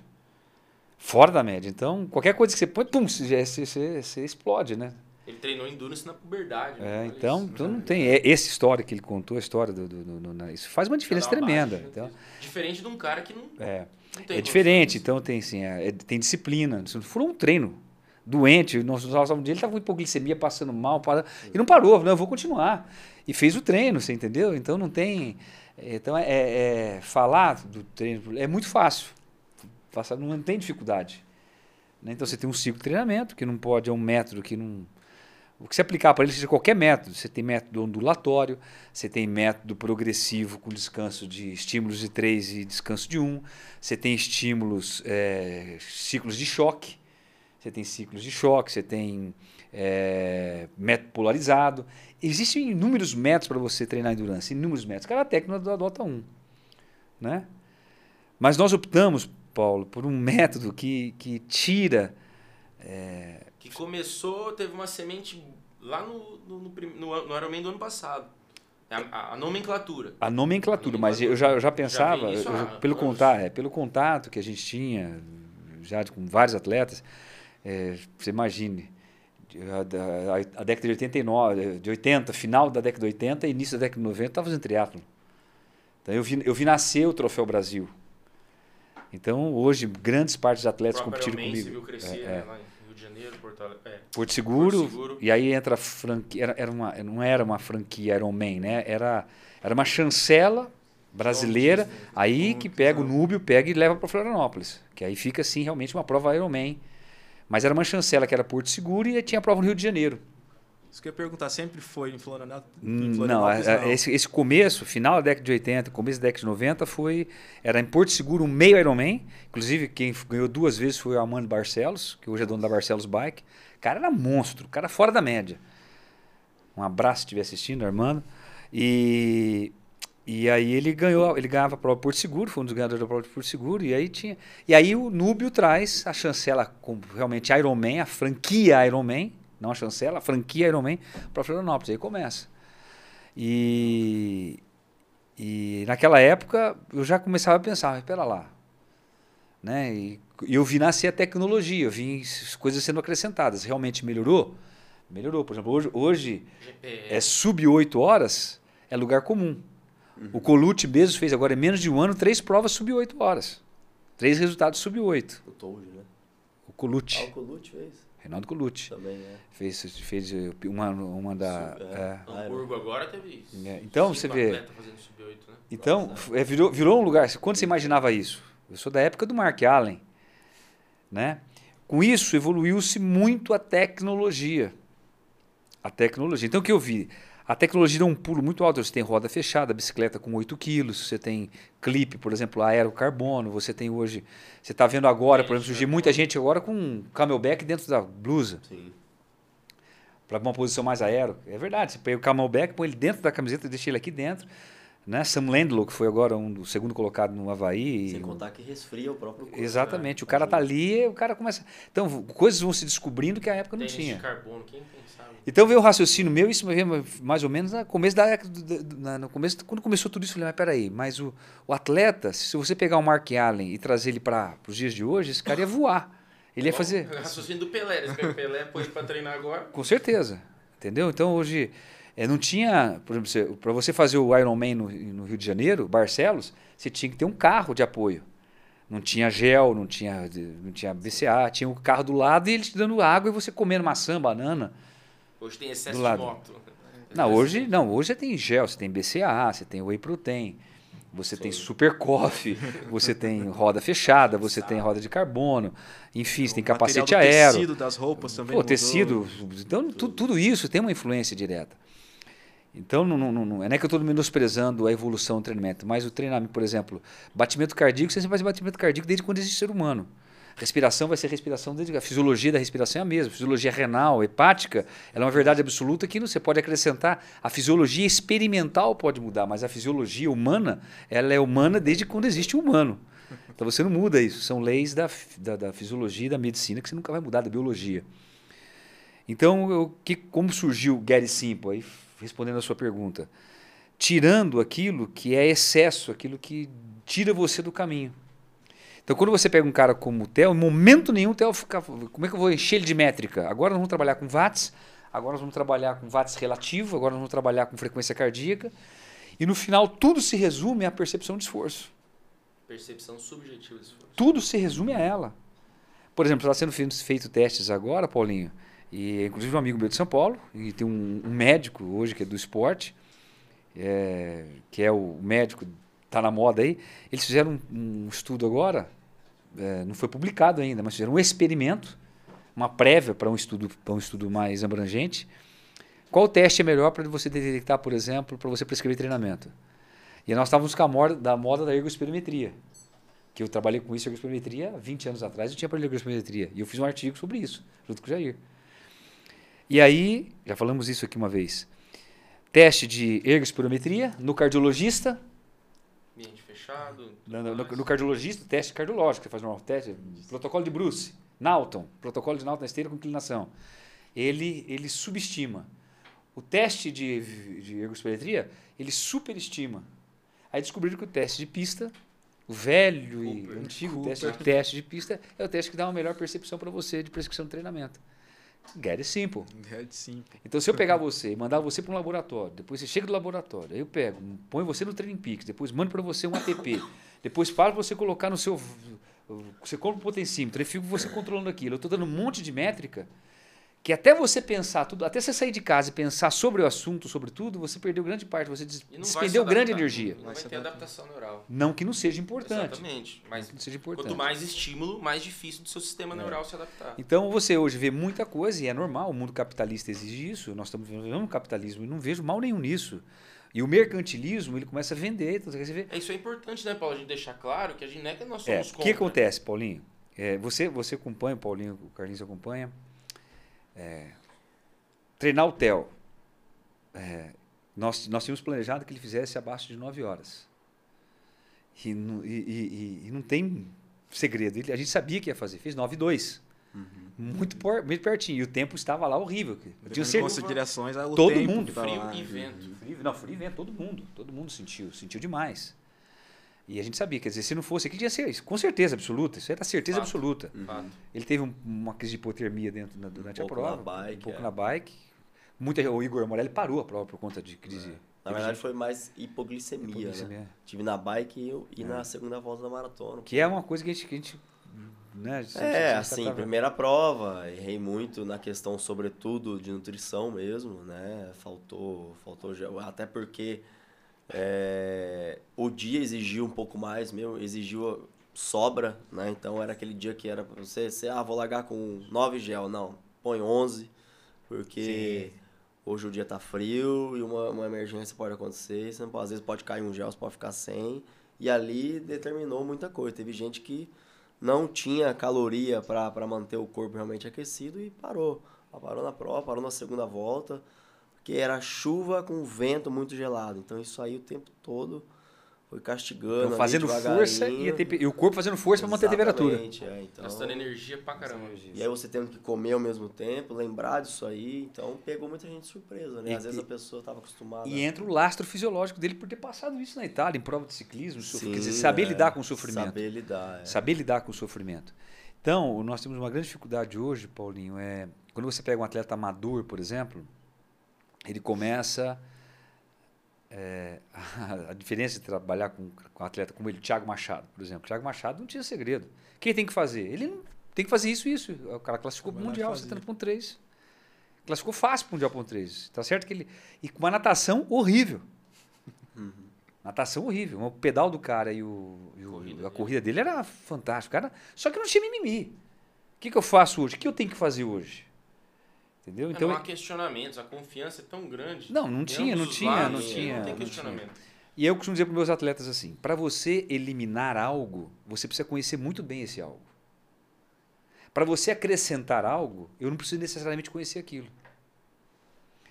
Fora da média. Então, qualquer coisa que você põe, pum, você, você- você- explode, né? Ele treinou endurance na puberdade. né? É, então, então não tem. É, essa história que ele contou, a história do. do- do- do- isso faz uma diferença Dá uma tremenda. baixa, Então, Diferente de um cara que não, é, não é diferente. Então tem assim, é- é- tem disciplina. Se não for um treino doente, nós um dia ele estava com hipoglicemia, passando mal, e não parou. Não, eu vou continuar. E fez o treino, você entendeu? Então não tem. Então é, é- é- falar do treino é muito fácil. Não tem dificuldade. né? Então você tem um ciclo de treinamento que não pode, é um método que não O que você aplicar para ele seja qualquer método. Você tem método ondulatório, você tem método progressivo com descanso de estímulos de 3 e descanso de 1, você tem estímulos, é, ciclos de choque, você tem ciclos de choque, você tem é, método polarizado. Existem inúmeros métodos para você treinar endurance, inúmeros métodos. Cada técnico adota um. Né? Mas nós optamos, Paulo, por um método que, que tira. É, Que começou, teve uma semente lá no, no, no, no, Ironman do ano passado. A, a- a nomenclatura. a nomenclatura, mas eu já, eu já pensava, eu já- pelo, contato, é, pelo contato que a gente tinha, já com vários atletas, é, você imagine, a, a- a década de 89, de 80, final da década de 80 e início da década de 90, estava fazendo triatlo. Então eu vi, eu vi nascer o Troféu Brasil. Então hoje grandes partes de atletas competiram comigo. você viu crescer É, é. né, lá em Rio de Janeiro, Porto. É. Porto Seguro, Porto Seguro. e aí entra a franquia, era, era uma, não era uma franquia Ironman, né? Era, era uma chancela brasileira, aí que pega o Núbio, pega e leva para Florianópolis, que aí fica assim realmente uma prova Ironman. Mas era uma chancela que era Porto Seguro e tinha a prova no Rio de Janeiro. Isso que eu ia perguntar, sempre foi em Florianópolis? Hum, em Não, Florianópolis, a- a- esse, esse começo, final da década de 80, começo da década de 90, foi, era em Porto Seguro um meio Ironman. Inclusive, quem ganhou duas vezes foi o Armando Barcelos, que hoje é dono da Barcelos Bike. O cara era monstro, o cara fora da média. Um abraço se estiver assistindo, Armando. E, e aí ele ganhou, ele ganhava a prova Porto Seguro, foi um dos ganhadores da prova Porto Seguro, e aí tinha. E aí o Núbio traz a chancela com realmente Ironman, a franquia Ironman, não a chancela, a franquia Ironman, para Florianópolis. Aí começa. E, e naquela época eu já começava a pensar, mas espera lá. Né? E, e eu vi nascer a tecnologia, eu vi as coisas sendo acrescentadas. Realmente melhorou? Melhorou. Por exemplo, hoje, hoje é sub 8 horas, é lugar comum. O Colucci mesmo fez agora em menos de um ano três provas sub 8 horas. Três resultados sub 8. O Toad, né? O Colucci, Ah, o Colucci fez. Reinaldo Colucci. Também, é. Fez, fez eh, uma, uma da. Sub- é. Hamburgo agora teve. É, então, cinco você vê- fazendo sub-8, né? Então, é, virou, virou um lugar. Quando você imaginava isso? Eu sou da época do Mark Allen. Né? Com isso, evoluiu-se muito a tecnologia. A tecnologia. Então, o que eu vi? A tecnologia dá um pulo muito alto. Você tem roda fechada, bicicleta com 8 quilos, você tem clipe, por exemplo, aerocarbono, você tem hoje. Você está vendo agora, por exemplo, surgir muita gente agora com camelback dentro da blusa Sim. para uma posição mais aero. É verdade, você pega o camelback, põe ele dentro da camiseta, deixa ele aqui dentro. Né? Sam Landlow, que foi agora um do segundo colocado no Havaí. Sem e- contar que resfria o próprio corpo. Exatamente, né? o cara tá ali, o cara começa. Então, coisas vão se descobrindo que a época não tinha. de carbono, quem pensava? Então veio o raciocínio meu, isso veio mais ou menos no começo da na- no começo, quando começou tudo isso, eu falei, mas peraí, mas o, o atleta, se você pegar o Mark Allen e trazer ele para os dias de hoje, esse cara ia voar. Ele ia Bom, fazer. o Raciocínio do Pelé. Eles pegam o Pelé, ele pra treinar agora. Com certeza. Entendeu? Então hoje eh, não tinha, por exemplo, para você fazer o Ironman no, no Rio de Janeiro, Barcelos, você tinha que ter um carro de apoio. Não tinha gel, não tinha, não tinha BCA, tinha o carro do lado e ele te dando água e você comendo maçã, banana. Hoje tem excesso de moto. Não, hoje não, hoje você tem gel, você tem BCA, você tem whey protein, você tem super coffee, você tem roda fechada, você tem roda de carbono, enfim, você tem O capacete do aero. tecido das roupas também mudou. tecido. Então, tu- tudo isso tem uma influência direta. Então, não, não, não, não é que eu estou menosprezando a evolução do treinamento, mas o treinamento, por exemplo, batimento cardíaco, você sempre faz batimento cardíaco desde quando existe ser humano. Respiração vai ser respiração desde a fisiologia da respiração é a mesma. Fisiologia renal, hepática, ela é uma verdade absoluta que não você pode acrescentar. A fisiologia experimental pode mudar, mas a fisiologia humana, ela é humana desde quando existe humano. Então você não muda isso. São leis da, da, da fisiologia e da medicina que você nunca vai mudar, da biologia. Então, eu, que, como surgiu o Gary Simple, aí, respondendo a sua pergunta? Tirando aquilo que é excesso, aquilo que tira você do caminho. Então, quando você pega um cara como o Theo, em momento nenhum o Theo fica. Como é que eu vou encher ele de métrica? Agora nós vamos trabalhar com watts, agora nós vamos trabalhar com watts relativo, agora nós vamos trabalhar com frequência cardíaca. E no final, tudo se resume à percepção de esforço. Percepção subjetiva do esforço. Tudo se resume a ela. Por exemplo, está sendo feito testes agora, Paulinho, e inclusive um amigo meu de São Paulo, e tem um, um médico hoje que é do esporte, é, que é o médico, está na moda aí. Eles fizeram um, um estudo agora, é, não foi publicado ainda, mas fizeram um experimento uma prévia para um estudo, para um estudo mais abrangente. Qual teste é melhor para você detectar, por exemplo, para você prescrever treinamento? E nós estávamos com a moda da moda da ergospirometria. Que eu trabalhei com isso, ergospirometria, 20 anos atrás, eu tinha para ergospirometria. E eu fiz um artigo sobre isso, junto com o Jair. E aí, já falamos isso aqui uma vez. Teste de ergospirometria no cardiologista, Ambiente fechado. no, no- no cardiologista, teste cardiológico, você faz um teste, protocolo de Bruce, Naughton, protocolo de Naughton na esteira com inclinação. Ele, ele subestima. O teste de, de ergospirometria, ele superestima. Aí descobriram que o teste de pista, o velho e Cooper. antigo Cooper. teste, de- teste de pista, é o teste que dá uma melhor percepção para você de prescrição de treinamento. Get it simple. Red Sim. Então, se eu pegar você e mandar você para um laboratório, depois você chega do laboratório, aí eu pego, ponho você no Training Peaks, depois mando para você um ATP, depois para você colocar no seu. Você compra um potencímetro, eu fico você controlando aquilo. Eu estou dando um monte de métrica que até você pensar tudo, até você sair de casa e pensar sobre o assunto, sobre tudo, você perdeu grande parte, você des- despendeu grande energia. Não vai ter adaptação neural. Não que não seja importante. Exatamente. Mas Não seja importante. quanto mais estímulo, mais difícil do seu sistema neural se adaptar. Então você hoje vê muita coisa, e é normal, o mundo capitalista exige isso, nós estamos vivendo um capitalismo, e não vejo mal nenhum nisso. E o mercantilismo, ele começa a vender, então você vê. É, Isso é importante, né, Paulo? A gente deixar claro que a gente não é que nós É, somos o contra. que acontece, Paulinho? É, você, você acompanha, o Paulinho, o Carlinhos acompanha. É, treinar o Theo. É, nós, nós tínhamos planejado que ele fizesse abaixo de 9 horas. E, não- e- e- e- não tem segredo. Ele- a gente sabia que ia fazer, fez 9 e 2. Muito, por, muito pertinho. E o tempo estava lá horrível. Eu tinha certeza. considerações o Todo tempo mundo. tá Frio lá. e vento. Frio, não, frio e vento, todo mundo. Todo mundo sentiu, sentiu demais. E a gente sabia, quer dizer, se não fosse aqui, ia ser isso, com certeza absoluta. Isso era certeza Fato. absoluta. Fato. Ele teve um- uma crise de hipotermia dentro da- durante pouco a prova. na bike, um pouco é. na bike. Muita, o Igor Morelli parou a prova por conta de crise. Na verdade foi mais hipoglicemia, Hipoglicemia. né? Tive na bike e, eu- e na segunda volta da maratona. Que é uma coisa que a gente. Que a gente né, É, assim, tratava. primeira prova, errei muito na questão, sobretudo, de nutrição mesmo, né? Faltou, faltou até porque é, o dia exigiu um pouco mais mesmo, exigiu sobra, né? Então era aquele dia que era pra você, você ah, vou largar com 9 gel, não, põe 11, porque hoje o dia tá frio e uma, uma emergência pode acontecer, você pode- às vezes pode cair um gel, você pode ficar sem, e ali determinou muita coisa. Teve gente que não tinha caloria para manter o corpo realmente aquecido e parou. Parou na prova, parou na segunda volta, porque era chuva com vento muito gelado. Então isso aí o tempo todo foi castigando. Então, ali fazendo força e, e o corpo fazendo força para manter a temperatura. É, então, Gastando energia pra caramba. e aí você tendo que comer ao mesmo tempo, lembrar disso aí, então pegou muita gente de surpresa, né? E- Às vezes e- a pessoa estava acostumada. E entra o lastro fisiológico dele por ter passado isso na Itália, em prova de ciclismo, sofrer- quer dizer, Sim, saber é, lidar com o sofrimento. Saber lidar, é. Saber lidar com o sofrimento. Então, nós temos uma grande dificuldade hoje, Paulinho, é quando você pega um atleta amador, por exemplo, ele começa é, a, diferença de trabalhar com, com um atleta como ele, Thiago Machado, por exemplo. Thiago Machado não tinha segredo. O que ele tem que fazer? Ele tem que fazer isso e isso. O cara classificou para o Mundial, fazia. 70.3. Classificou fácil para o Mundial 3. Tá certo que ele. E com uma natação horrível. Natação horrível. O pedal do cara e, o, e o- Corrida a corrida dele era fantástica. Cara, só que não tinha mimimi. O que, que eu faço hoje? O que eu tenho que fazer hoje? Entendeu? Então, Então, não há questionamentos, a confiança é tão grande. Não, não tinha, não tinha, lados, não tinha, Não tem não questionamento. e eu costumo dizer para meus atletas assim: para você eliminar algo, você precisa conhecer muito bem esse algo. Para você acrescentar algo, eu não preciso necessariamente conhecer aquilo.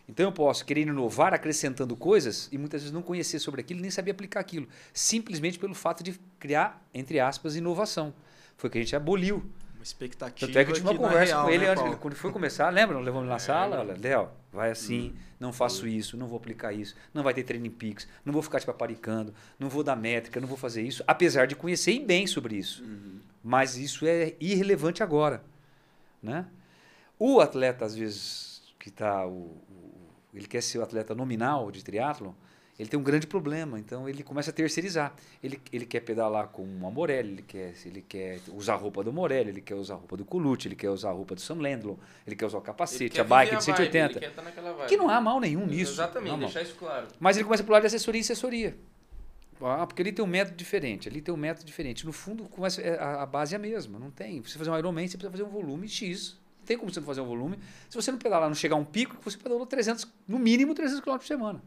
Então eu posso querer inovar acrescentando coisas e muitas vezes não conhecer sobre aquilo nem saber aplicar aquilo, simplesmente pelo fato de criar, entre aspas, inovação. Foi o que a gente aboliu. Uma expectativa Tanto é que eu tive uma é conversa real, com ele né, antes, quando foi começar, lembra? Nós levamos na sala, lembro. olha, Léo, vai assim, não faço isso, não vou aplicar isso, não vai ter training peaks, não vou ficar te paparicando, não vou dar métrica, não vou fazer isso, apesar de conhecer bem sobre isso. Mas isso é irrelevante agora, né? O atleta às vezes que tá o, o- ele quer ser o atleta nominal de triatlon, ele tem um grande problema, então ele começa a terceirizar. Ele, ele quer pedalar com uma Morelli, ele quer, ele quer usar a roupa do Morelli, ele quer usar a roupa do Colucci, ele quer usar a roupa do Sam Landlow, ele quer usar o Ele capacete, a bike viver de vibe, 180. Ele quer estar naquela vibe. Que não há mal nenhum nisso. Exatamente, deixar isso claro. Mas ele começa a pular de assessoria em assessoria. Ah, porque ali tem um método diferente, ali tem um método diferente. No fundo, começa, é, a, a base é a mesma, não tem. Você fazer um Ironman, você precisa fazer um volume X Não tem como você não fazer um volume. Se você não pedalar, não chegar a um pico, você pedalou 300, no mínimo 300 km por semana.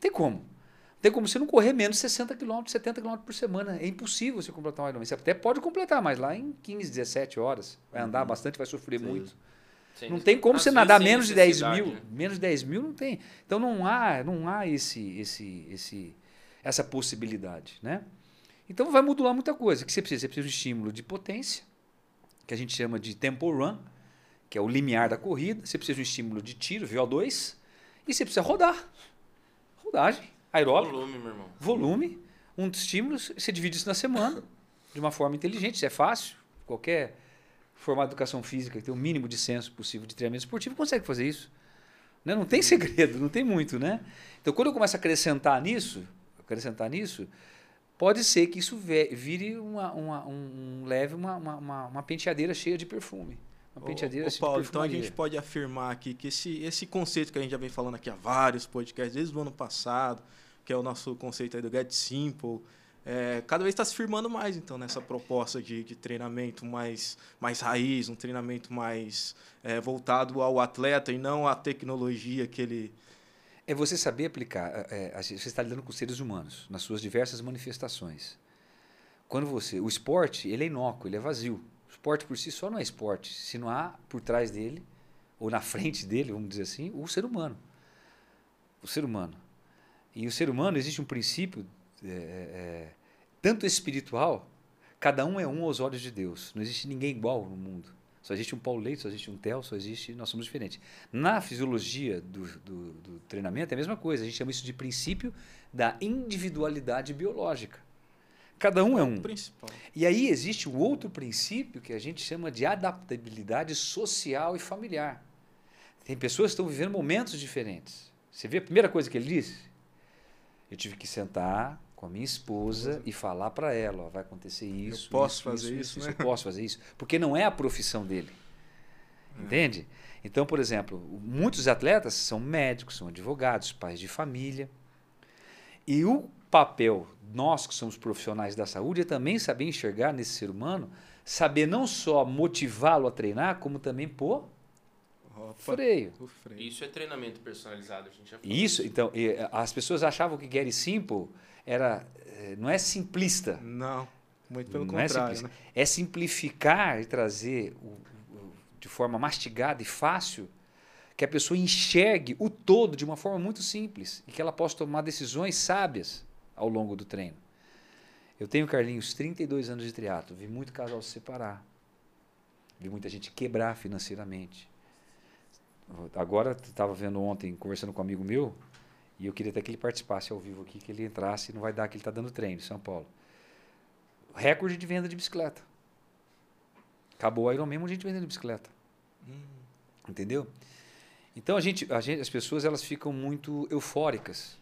Não tem como. Não tem como você não correr menos 60 km, 70 km por semana. É impossível você completar um Ironman. Você até pode completar, mas lá em 15, 17 horas. Vai andar bastante, vai sofrer Sim. muito. Sem- Não tem como às você nadar menos de 10 necessidade, mil. né? Menos de 10 mil não tem. Então não há, não há esse, esse, esse, essa possibilidade. Né? Então vai modular muita coisa. O que você precisa? Você precisa de um estímulo de potência, que a gente chama de tempo run, que é o limiar da corrida. Você precisa de um estímulo de tiro, VO2, e você precisa rodar. Rodagem, aeróbico, Volume, meu irmão. volume, um dos estímulos, você divide isso na semana, de uma forma inteligente, isso é fácil. Qualquer formado de educação física que tem o mínimo de senso possível de treinamento esportivo consegue fazer isso. Né? Não tem segredo, não tem muito, né? Então, quando eu começo a acrescentar nisso, acrescentar nisso, pode ser que isso vire uma, uma- um, leve uma, uma, uma penteadeira cheia de perfume. Uma Ô, penteadeira ô, cheia Paulo, de então a gente pode afirmar aqui que esse, esse conceito que a gente já vem falando aqui há vários podcasts, desde o ano passado, que é o nosso conceito aí do Get Simple, é, cada vez está se firmando mais, então, nessa proposta de, de treinamento mais, mais raiz, um treinamento mais é, voltado ao atleta e não à tecnologia que ele... É você saber aplicar. é, é, você está lidando com seres humanos nas suas diversas manifestações. Quando você, o esporte, ele é inócuo, ele é vazio. Esporte por si só não é esporte, se não há por trás dele ou na frente dele, vamos dizer assim, o ser humano. O ser humano. E o ser humano existe um princípio é, é, tanto espiritual, cada um é um aos olhos de Deus. Não existe ninguém igual no mundo. Só existe um Paulo Leite, só existe um Theo, só existe. Nós somos diferentes. Na fisiologia do, do, do treinamento é a mesma coisa. A gente chama isso de princípio da individualidade biológica. Cada um é um. principal. E aí existe o outro princípio que a gente chama de adaptabilidade social e familiar. Tem pessoas que estão vivendo momentos diferentes. Você vê a primeira coisa que ele disse? Eu tive que sentar com a minha esposa e falar para ela, ó, vai acontecer isso. posso fazer isso, né? Eu posso fazer isso, porque não é a profissão dele. Entende? Então, por exemplo, muitos atletas são médicos, são advogados, pais de família. E o papel nós que somos profissionais da saúde é também saber enxergar nesse ser humano, saber não só motivá-lo a treinar, como também pôr Opa, freio. o freio. Isso é treinamento personalizado, a gente já falou. Isso, então, e, eh, as pessoas achavam que Gary Simple era, eh, não é simplista, Não, muito pelo não é contrário, simplista. né? É simplificar e trazer o- o- de forma mastigada e fácil que a pessoa enxergue o todo de uma forma muito simples e que ela possa tomar decisões sábias ao longo do treino. Eu tenho, Carlinhos, 32 anos de triatlo, vi muito casal se separar, vi muita gente quebrar financeiramente. Agora, estava vendo ontem, conversando com um amigo meu, e eu queria até que ele participasse ao vivo aqui, que ele entrasse, não vai dar que ele está dando treino em São Paulo. Recorde de venda de bicicleta. Acabou o Ironman, muita gente vendendo bicicleta. Entendeu? Então a gente, a gente, as pessoas elas ficam muito eufóricas.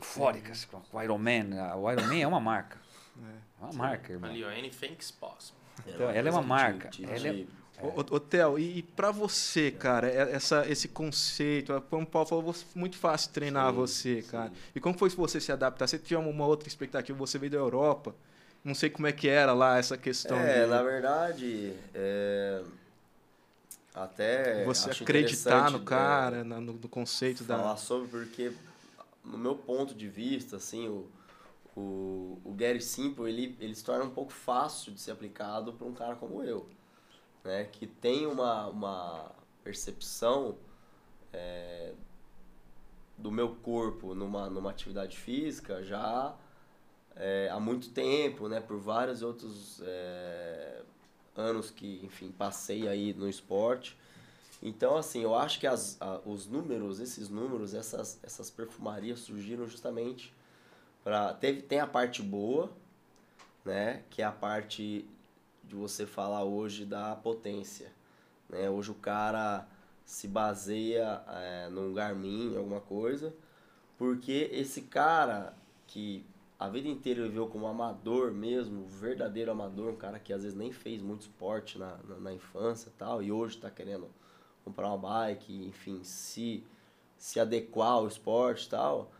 Eufóricas com com o Ironman. A- O Ironman é uma marca. É uma marca, irmão. Ali, ó, anything's possible. Então, ela é uma que marca, te- te- ela é- Ô, ô, Theo, e, e pra você, cara, é- essa, esse conceito, como o Paulo falou, muito fácil treinar Sim, você, sim. cara. E como foi você se adaptar? Você tinha uma outra expectativa, você veio da Europa, não sei como é que era lá essa questão É, de na verdade, é, até você acho acreditar no cara, na- no, no conceito é, falar da... sobre porque no meu ponto de vista, assim, o, o, o Gary Simple, ele, ele se torna um pouco fácil de ser aplicado para um cara como eu, né? Que tem uma, uma percepção é, do meu corpo numa, numa atividade física já é, há muito tempo, né? Por vários outros é, anos que, enfim, passei aí no esporte. Então, assim, eu acho que as, a- os números, esses números, essas, essas perfumarias surgiram justamente para teve tem a parte boa, né, que é a parte de você falar hoje da potência, né? Hoje o cara se baseia é, num Garmin, alguma coisa, porque esse cara que a vida inteira viveu como amador mesmo, verdadeiro amador, um cara que às vezes nem fez muito esporte na, na, na infância e tal, e hoje está querendo comprar uma bike, enfim, se, se adequar ao esporte e tal,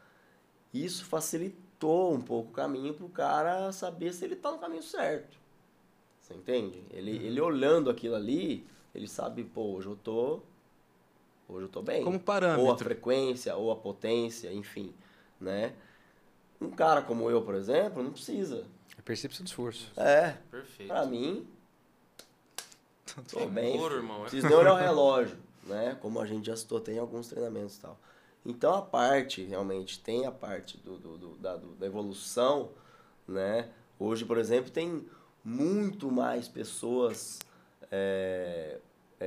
isso facilitou um pouco o caminho para o cara saber se ele está no caminho certo. Você entende? Ele, ele olhando aquilo ali, ele sabe, pô, hoje eu tô. Hoje eu tô bem. Como Ou a parâmetro. frequência, ou a potência, enfim, né? Um cara como eu, por exemplo, não precisa. É percepção de esforço. É, Perfeito. pra mim, tô bem. Ouro, irmão. É? nem olhar o relógio, né? Como a gente já citou, tem alguns treinamentos e tal. Então a parte, realmente, tem a parte do, do- do- da, do- da evolução, né? Hoje, por exemplo, tem muito mais pessoas. é,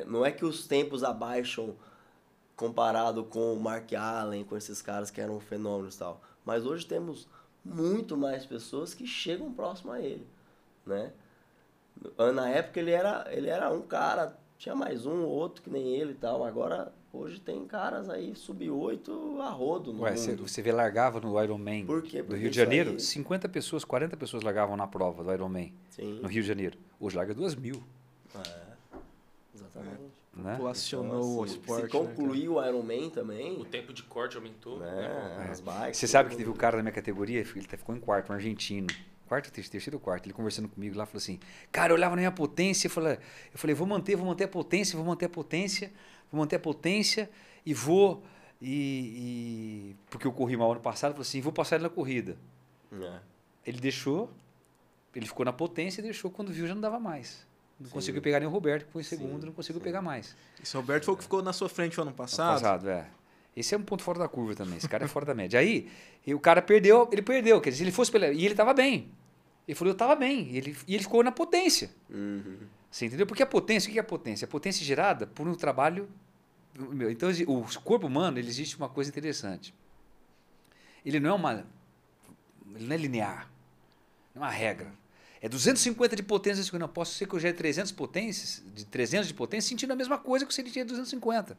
não é que os tempos abaixam comparado com o Mark Allen, com esses caras que eram fenômenos e tal. Mas hoje temos muito mais pessoas que chegam próximo a ele, né? Na época ele era, ele era um cara, tinha mais um ou outro que nem ele e tal. Agora, hoje tem caras aí sub-8 a rodo no Ué, você, mundo. você vê, largava no Ironman Por quê? do Rio de Janeiro, aí- 50 pessoas, 40 pessoas largavam na prova do Ironman Sim, no Rio de Janeiro. Hoje larga duas mil. exatamente. Né? Populacionou Então, o assim, esporte. se né, concluir o Ironman O também, tempo de corte aumentou. né? né, as bikes... Você sabe que teve um cara da minha categoria, ele até ficou em quarto, um argentino. Quarto, terceiro, ou quarto. Ele conversando comigo lá, falou assim: Cara, eu olhava na minha potência, eu falei, eu falei, vou manter, vou manter a potência, vou manter a potência, vou manter a potência e vou. E, e- porque eu corri mal ano passado, falou assim: vou passar ele na corrida. É. Ele deixou, ele ficou na potência e deixou, quando viu já não dava mais. Não Sim. conseguiu pegar nem o Roberto, que foi em segundo, Sim, não conseguiu sim. pegar mais. Esse Roberto foi o que ficou na sua frente o ano Ano passado. passado, é. Esse é um ponto fora da curva também. Esse cara é fora da média. Aí, e o cara perdeu, ele perdeu. Quer dizer, se ele fosse pela. E ele estava bem. Ele falou, eu estava bem. E ele, e ele ficou na potência. Uhum. Você entendeu? Porque a potência, o que é a potência? A potência é gerada por um trabalho. Então, o corpo humano, ele existe uma coisa interessante. Ele não é uma. Ele não é linear. Não é uma regra. É 250 de potência. Não posso ser que eu gere 300 potências, de 300 de potência, sentindo a mesma coisa que se ele tinha 250.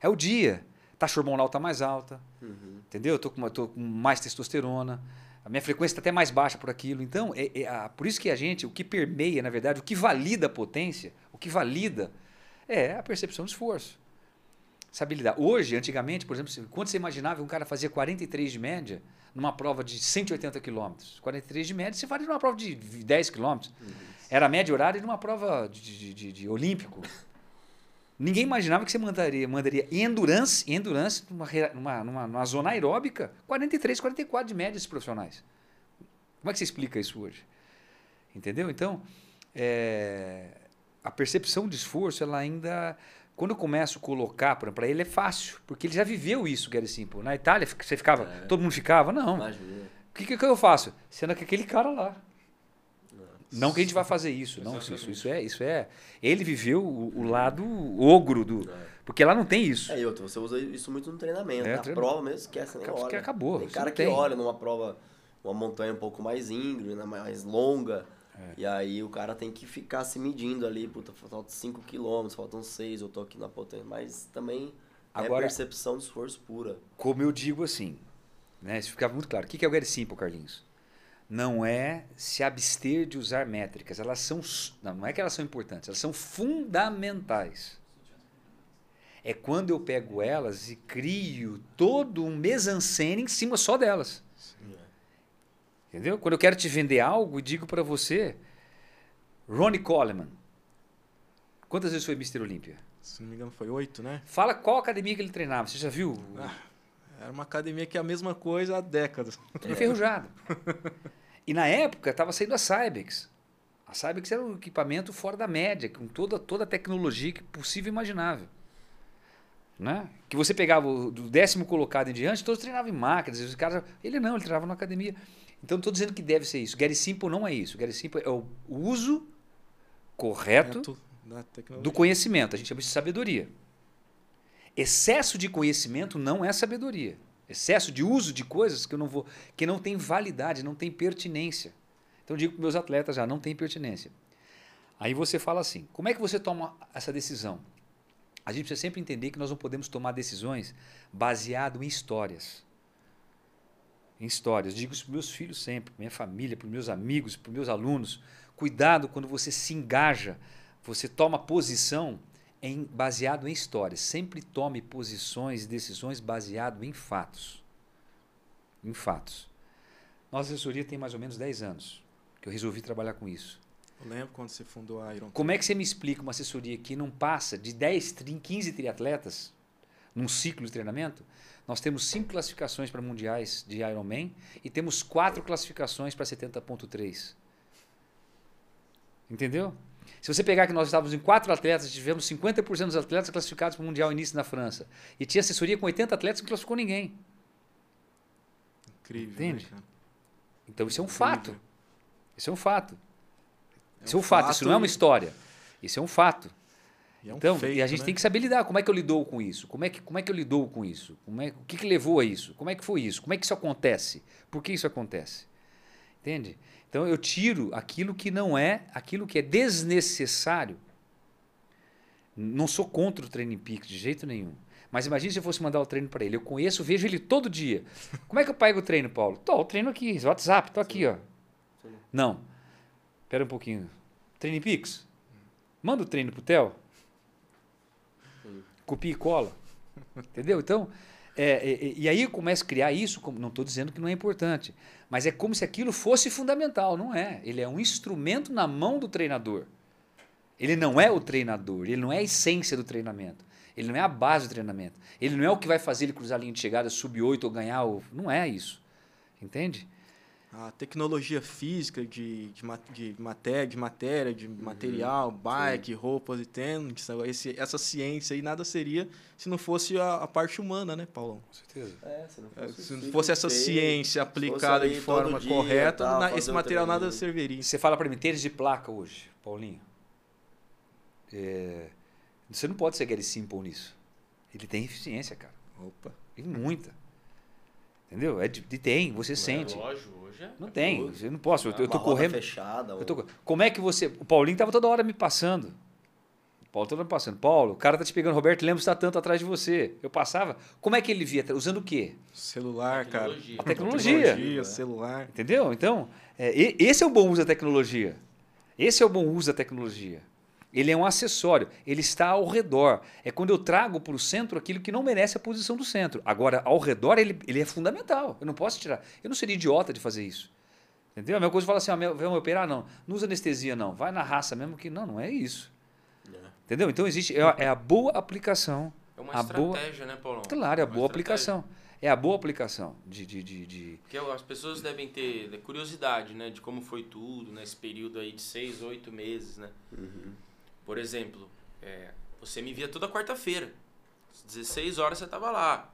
É o dia. Taxa hormonal está mais alta. Uhum. Entendeu? Eu tô com, tô com mais testosterona. A minha frequência está até mais baixa por aquilo. Então, é, é a- por isso que a gente, o que permeia, na verdade, o que valida a potência, o que valida é a percepção de esforço. Essa habilidade. Hoje, antigamente, por exemplo, quando você imaginava que um cara fazia 43 de média numa prova de 180 quilômetros, 43 de média, você faria numa prova de 10 quilômetros. Era a média horária de uma prova de, de- de- de olímpico. Ninguém imaginava que você mandaria, mandaria endurance, endurance numa, numa, numa, numa zona aeróbica 43, 44 de média esses profissionais. Como é que você explica isso hoje? Entendeu? Então, é, a percepção de esforço, ela ainda. Quando eu começo a colocar, para ele é fácil, porque ele já viveu isso, Gary Simple. Na Itália, você ficava, É. todo mundo ficava? Não. O que, que eu faço? Sendo que aquele cara lá. Não que a gente vai fazer isso, não. Isso, isso, isso é, isso é. Ele viveu o, o lado ogro do. Porque lá não tem isso. É, outra, você usa isso muito no treinamento. É, Na treino- prova mesmo, esquece, nem Acabou- olha. acabou, Tem cara que tem. olha numa prova, uma montanha um pouco mais íngreme, né, mais longa. É. E aí o cara tem que ficar se medindo ali, puta, faltam 5 km, faltam 6, eu tô aqui na potência. Mas também Agora- é percepção de esforço pura. Como eu digo assim, né? Isso ficava muito claro. O que que é o Gary Simple, Carlinhos? Não é se abster de usar métricas. Elas são. Não, é que elas são importantes, elas são fundamentais. É quando eu pego elas e crio todo um mise-en-scène em cima só delas. Entendeu? Quando eu quero te vender algo e digo para você, Ronnie Coleman. Quantas vezes foi Mr. Olímpia? Se não me engano, foi oito, né? Fala qual academia que ele treinava. Você já viu? Ah, Era uma academia que é a mesma coisa há décadas. enferrujado. E na época estava saindo a Cybex. A Cybex era um equipamento fora da média, com toda, toda a tecnologia que possível e imaginável. Né? Que você pegava o- do décimo colocado em diante, todos treinavam em máquinas. Os caras, ele não, ele treinava na academia. Então estou dizendo que deve ser isso. Gary Simple não é isso. Gary Simple é o uso correto do conhecimento. A gente chama isso de sabedoria. Excesso de conhecimento não é sabedoria. Excesso de uso de coisas que eu não vou, que não tem validade, não tem pertinência. Então eu digo para meus atletas já, não tem pertinência. Aí você fala assim: como é que você toma essa decisão? A gente precisa sempre entender que nós não podemos tomar decisões baseado em histórias. Em histórias. Digo isso para meus filhos sempre, para minha família, para meus amigos, para meus alunos. Cuidado quando você se engaja, você toma posição em, baseado em histórias. Sempre tome posições e decisões baseado em fatos. Em fatos. Nossa assessoria tem mais ou menos 10 anos que eu resolvi trabalhar com isso. Eu lembro quando você fundou a Iron Como é que você me explica uma assessoria que não passa de 10, 30, 15 triatletas num ciclo de treinamento? Nós temos cinco classificações para mundiais de Ironman e temos quatro classificações para 70.3. Entendeu? Se você pegar que nós estávamos em quatro atletas, tivemos 50% dos atletas classificados para o Mundial início na França. E tinha assessoria com 80 atletas que não classificou ninguém. Incrível, Entende? né? Então isso é um Incrível. fato. Isso é um fato. É Isso é um fato, isso não é uma história. Isso é um fato. e é um então, feito, e a gente né? tem que saber lidar. Como é que eu lidou com isso? Como é que, como é que eu lidou com isso? Como é, o que, que levou a isso? Como é que foi isso? Como é que isso acontece? Por que isso acontece? Entende? Então eu tiro aquilo que não é, aquilo que é desnecessário. Não sou contra o treino pico de jeito nenhum. Mas imagine se eu fosse mandar o treino para ele. Eu conheço, vejo ele todo dia. Como é que eu pego o treino, Paulo? Tô, o treino aqui, WhatsApp, tô aqui, ó. Não. Espera um pouquinho. Treino Pix? Manda o treino pro Theo. Copia e cola. Entendeu? Então, é, é, e aí eu começo a criar isso, não estou dizendo que não é importante, mas é como se aquilo fosse fundamental, não é? Ele é um instrumento na mão do treinador. Ele não é o treinador, ele não é a essência do treinamento. Ele não é a base do treinamento. Ele não é o que vai fazer ele cruzar a linha de chegada, subir 8 ou ganhar. o- Não é isso. Entende? A tecnologia física de, de, de matéria, de, matéria, de Uhum. material, bike, roupas e tênis, esse, essa ciência aí nada seria se não fosse a, a parte humana, né, Paulão? Com certeza. É, se não É, fosse, Se o não fosse essa feito, ciência se aplicada de forma correta, tal, na- esse um material nada serviria. Você fala para mim, tênis de placa hoje, Paulinho. É, você não pode ser Gary Simple nisso. Ele tem eficiência, cara. Opa. Tem muita. Entendeu? É de, de- tem, você sente. Relógio hoje é. Não tem, eu não posso. Eu, eu tô correndo. fechada. Eu tô, como é que você. O Paulinho tava toda hora me passando. O Paulo toda hora me passando. Paulo, o cara tá te pegando. Roberto Lemos está tanto atrás de você. Eu passava. Como é que ele via? Usando o quê? Celular, cara. Tecnologia. A tecnologia. Tecnologia, celular. Entendeu? Então, é, esse é o bom uso da tecnologia. Esse é o bom uso da tecnologia. Ele é um acessório, ele está ao redor. É quando eu trago para o centro aquilo que não merece a posição do centro. Agora, ao redor, ele, ele é fundamental. Eu não posso tirar. Eu não seria idiota de fazer isso. Entendeu? A mesma coisa fala assim: ah, vamos operar? Não. Não usa anestesia, não. Vai na raça mesmo que. Não, não é isso. Entendeu? Então, existe. É, a- é a boa aplicação. É uma a boa- estratégia, né, Paulão? Claro, é a Uma boa estratégia. aplicação. É a boa aplicação de- de- de, de, Porque as pessoas devem ter curiosidade, né, de como foi tudo nesse período aí de seis, oito meses, né? Por exemplo, é, você me via toda quarta-feira, às 16 horas você tava lá.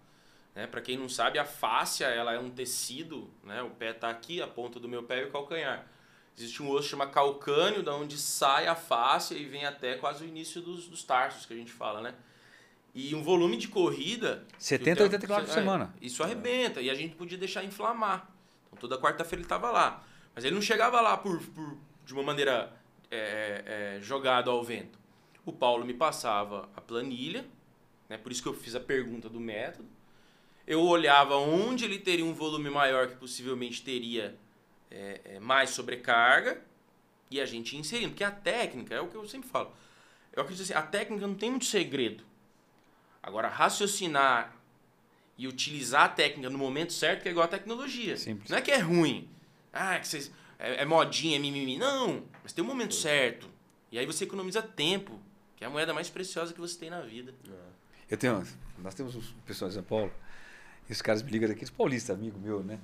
Né? Para quem não sabe, a fáscia ela é um tecido, né? O pé tá aqui, a ponta do meu pé e o calcanhar. Existe um osso chamado calcâneo, da onde sai a fáscia e vem até quase o início dos, dos tarsos que a gente fala, né? E um volume de corrida 70, 80 km por é, semana. Isso arrebenta. E a gente podia deixar inflamar. Então toda quarta-feira ele estava lá. Mas ele não chegava lá por, por- de uma maneira é, é, jogado ao vento. O Paulo me passava a planilha, né? por isso que eu fiz a pergunta do método. Eu olhava onde ele teria um volume maior que possivelmente teria é, é, mais sobrecarga e a gente ia inserindo. Porque a técnica, é o que eu sempre falo. Eu acredito assim, a técnica não tem muito segredo. Agora, raciocinar e utilizar a técnica no momento certo que é igual a tecnologia. Simples. Não é que é ruim. Ah, que vocês, é, é modinha, é mimimi. Não, mas tem um momento certo. E aí você economiza tempo, que é a moeda mais preciosa que você tem na vida. Eu tenho, nós temos uns pessoal em São Paulo, e os caras me ligam daqui, os paulistas, amigo meu, né?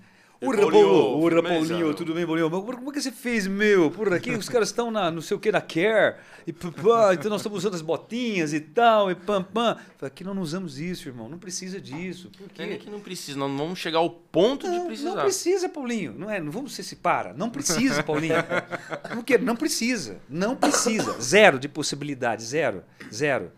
Ura, firmeza. Paulinho, tudo bem, Paulinho? Mas como é que você fez, meu? Por aqui os caras estão na, não sei o que, na Care, e pá, então nós estamos usando as botinhas e tal, e pam, pam. Aqui nós não usamos isso, irmão, não precisa disso. Por Não é quê? que não precisa, não vamos chegar ao ponto de Não, precisar. não precisa, Paulinho. Não é, não vamos ser se para. Não precisa, Paulinho. Por quê? Não precisa. Não precisa. Zero de possibilidade. Zero. Zero.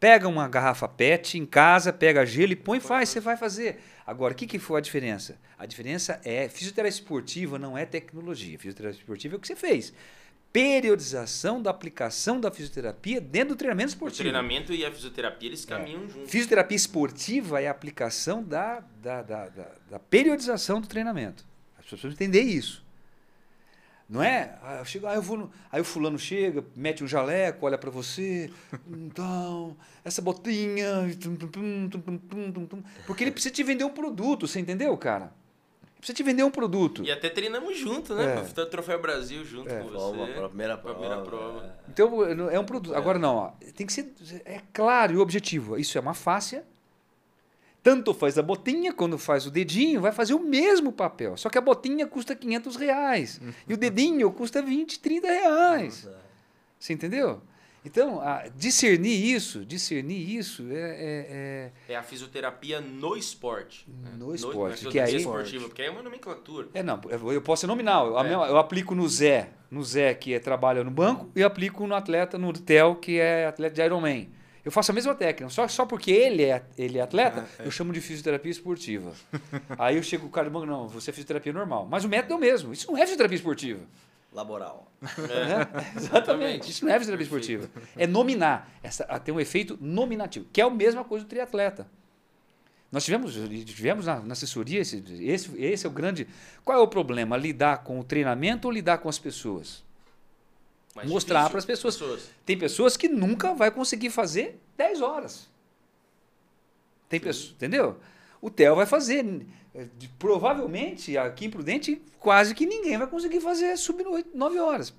Pega uma garrafa PET em casa, pega gelo e põe e faz. Você vai fazer. Agora, o que, que foi a diferença? A diferença é fisioterapia esportiva não é tecnologia. Fisioterapia esportiva é o que você fez. Periodização da aplicação da fisioterapia dentro do treinamento O esportivo. treinamento e a fisioterapia, eles caminham juntos. Fisioterapia esportiva é a aplicação da, da, da, da, da periodização do treinamento. As pessoas precisam entender isso. Não é? Aí eu, chego, aí, eu vou no, aí o fulano chega, mete um jaleco, olha para você. Então, essa botinha. Porque ele precisa te vender um produto, você entendeu, cara? precisa te vender um produto. E até treinamos junto, né? É. Troféu Brasil junto é. com você. Prova, primeira prova. Primeira prova. É. Então, é um produto. Agora, não, ó, tem que ser é claro e objetivo. Isso é uma fácil tanto faz a botinha quando faz o dedinho, vai fazer o mesmo papel. Só que a botinha custa 500 reais. E o dedinho custa 20, 30 reais. Você entendeu? Então, a- discernir isso, discernir isso é- é- É a fisioterapia no esporte. né? No esporte, na que fisioterapia aí- esportiva, porque aí é uma nomenclatura. é, é não, eu posso ser nominal. Eu, É. eu aplico no Zé, no Zé que é, trabalha no banco, e aplico no atleta, no Theo, que é atleta de Ironman. Eu faço a mesma técnica, só, só porque ele é, ele é atleta, eu chamo de fisioterapia esportiva. Aí eu chego com o cara do banco, não, você é fisioterapia normal. Mas o método é o mesmo, isso não é fisioterapia esportiva. Laboral. É, exatamente. Isso não é fisioterapia esportiva. É nominar. Essa, ah, tem um efeito nominativo, que é a mesma coisa do triatleta. Nós tivemos, tivemos na, na assessoria, esse, esse, esse é o grande. Qual é o problema? Lidar com o treinamento ou lidar com as pessoas? Mais Mostrar difícil pras pessoas. pessoas. Tem pessoas que nunca vai conseguir fazer 10 horas. Tem pessoas, entendeu? O Theo vai fazer. Provavelmente, aqui em Prudente, quase que ninguém vai conseguir fazer sub 9 horas.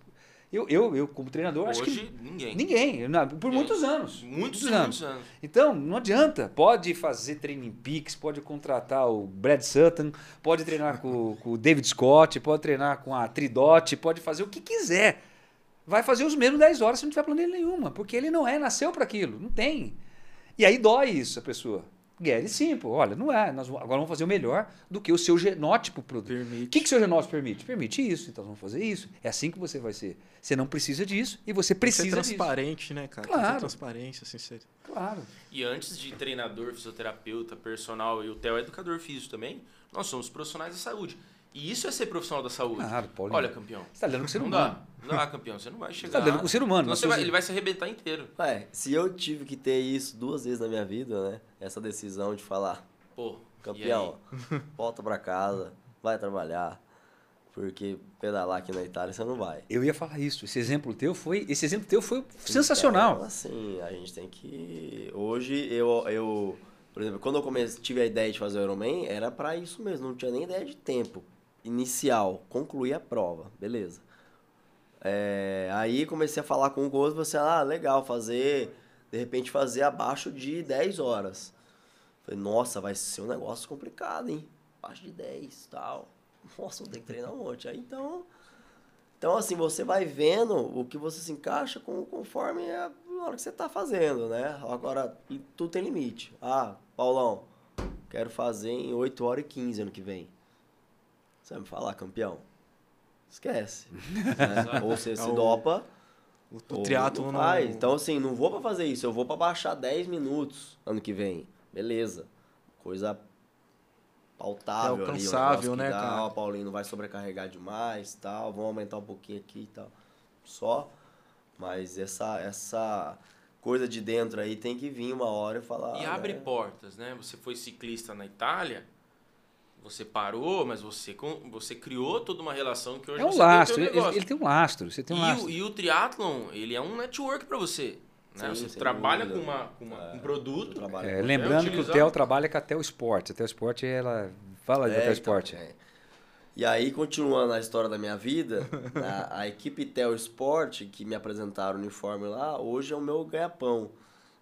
Eu, eu, eu como treinador, acho que Hoje, ninguém. Ninguém, por Ninguém. muitos anos. Muitos, muitos anos. Então, não adianta. Pode fazer treino em Pix, pode contratar o Brad Sutton, pode treinar com, com o David Scott, pode treinar com a Tridot, pode fazer o que quiser. Vai fazer os mesmos 10 horas se não tiver planilha nenhuma, porque ele não é, nasceu para aquilo, não tem. E aí dói isso a pessoa. Get it simple. Olha, não é. Nós agora vamos fazer o melhor do que o seu genótipo produz. O que, que seu genótipo permite? Permite isso, então vamos fazer isso. É assim que você vai ser. Você não precisa disso e você que ser precisa disso. transparente, né, cara? Claro. ter transparência, sincero. Claro. E antes de treinador, fisioterapeuta, personal e o Theo é educador físico também, nós somos profissionais da saúde. E isso é ser profissional da saúde. Claro, Paulinho. Olha, campeão. Você está lidando com o ser Não humano. dá. Não dá, campeão. Você não vai chegar. tá lidando com o ser humano, você vai- ele vai se arrebentar inteiro. Ué, se eu tive que ter isso duas vezes na minha vida, né? Essa decisão de falar, Pô, campeão, volta pra casa, vai trabalhar. Porque pedalar aqui na Itália você não vai. Eu ia falar isso. Esse exemplo teu foi, esse exemplo teu foi sensacional. Então, assim, a gente tem que. Hoje eu, eu por exemplo, quando eu comecei, tive a ideia de fazer o Ironman, era pra isso mesmo, não tinha nem ideia de tempo inicial, concluir a prova, beleza. É, aí comecei a falar com o Gozo, você, ah, legal, fazer, de repente fazer abaixo de 10 horas. Falei, nossa, vai ser um negócio complicado, hein? Abaixo de 10 tal. Nossa, vou ter que treinar um monte. Aí então. Então, assim, você vai vendo o que você se encaixa com, conforme a hora que você tá fazendo, né? Agora, tudo tem limite. Ah, Paulão, quero fazer em 8 horas e 15 ano que vem. Você vai me falar, campeão? Esquece. né? Ou você se o- dopa, O, o triatlo não não... faz. Então, assim, não vou pra fazer isso. Eu vou pra baixar 10 minutos ano que vem. Beleza. Coisa pautável É ali. alcançável, né, dá, cara? ó, Paulinho, não vai sobrecarregar demais tal. Vamos aumentar um pouquinho aqui e tal. Só. Mas essa, essa coisa de dentro aí tem que vir uma hora e falar. E abre né? portas, né? Você foi ciclista na Itália, você parou, mas você, com- você criou toda uma relação que hoje É um você tem o lastro. teu Ele, negócio. ele tem um lastro. Você tem um e, lastro. o, e o triatlon, ele é um network para você. Né? Sim, você trabalha dúvida. com, uma, com uma- É, um produto. É, com- lembrando que o Theo trabalha com a Theo Sport. A Theo Sport, ela fala de É, Theo então, Sport. é. E aí, continuando a história da minha vida, a, a equipe Tel Sport, que me apresentaram o uniforme lá, hoje é o meu ganha-pão.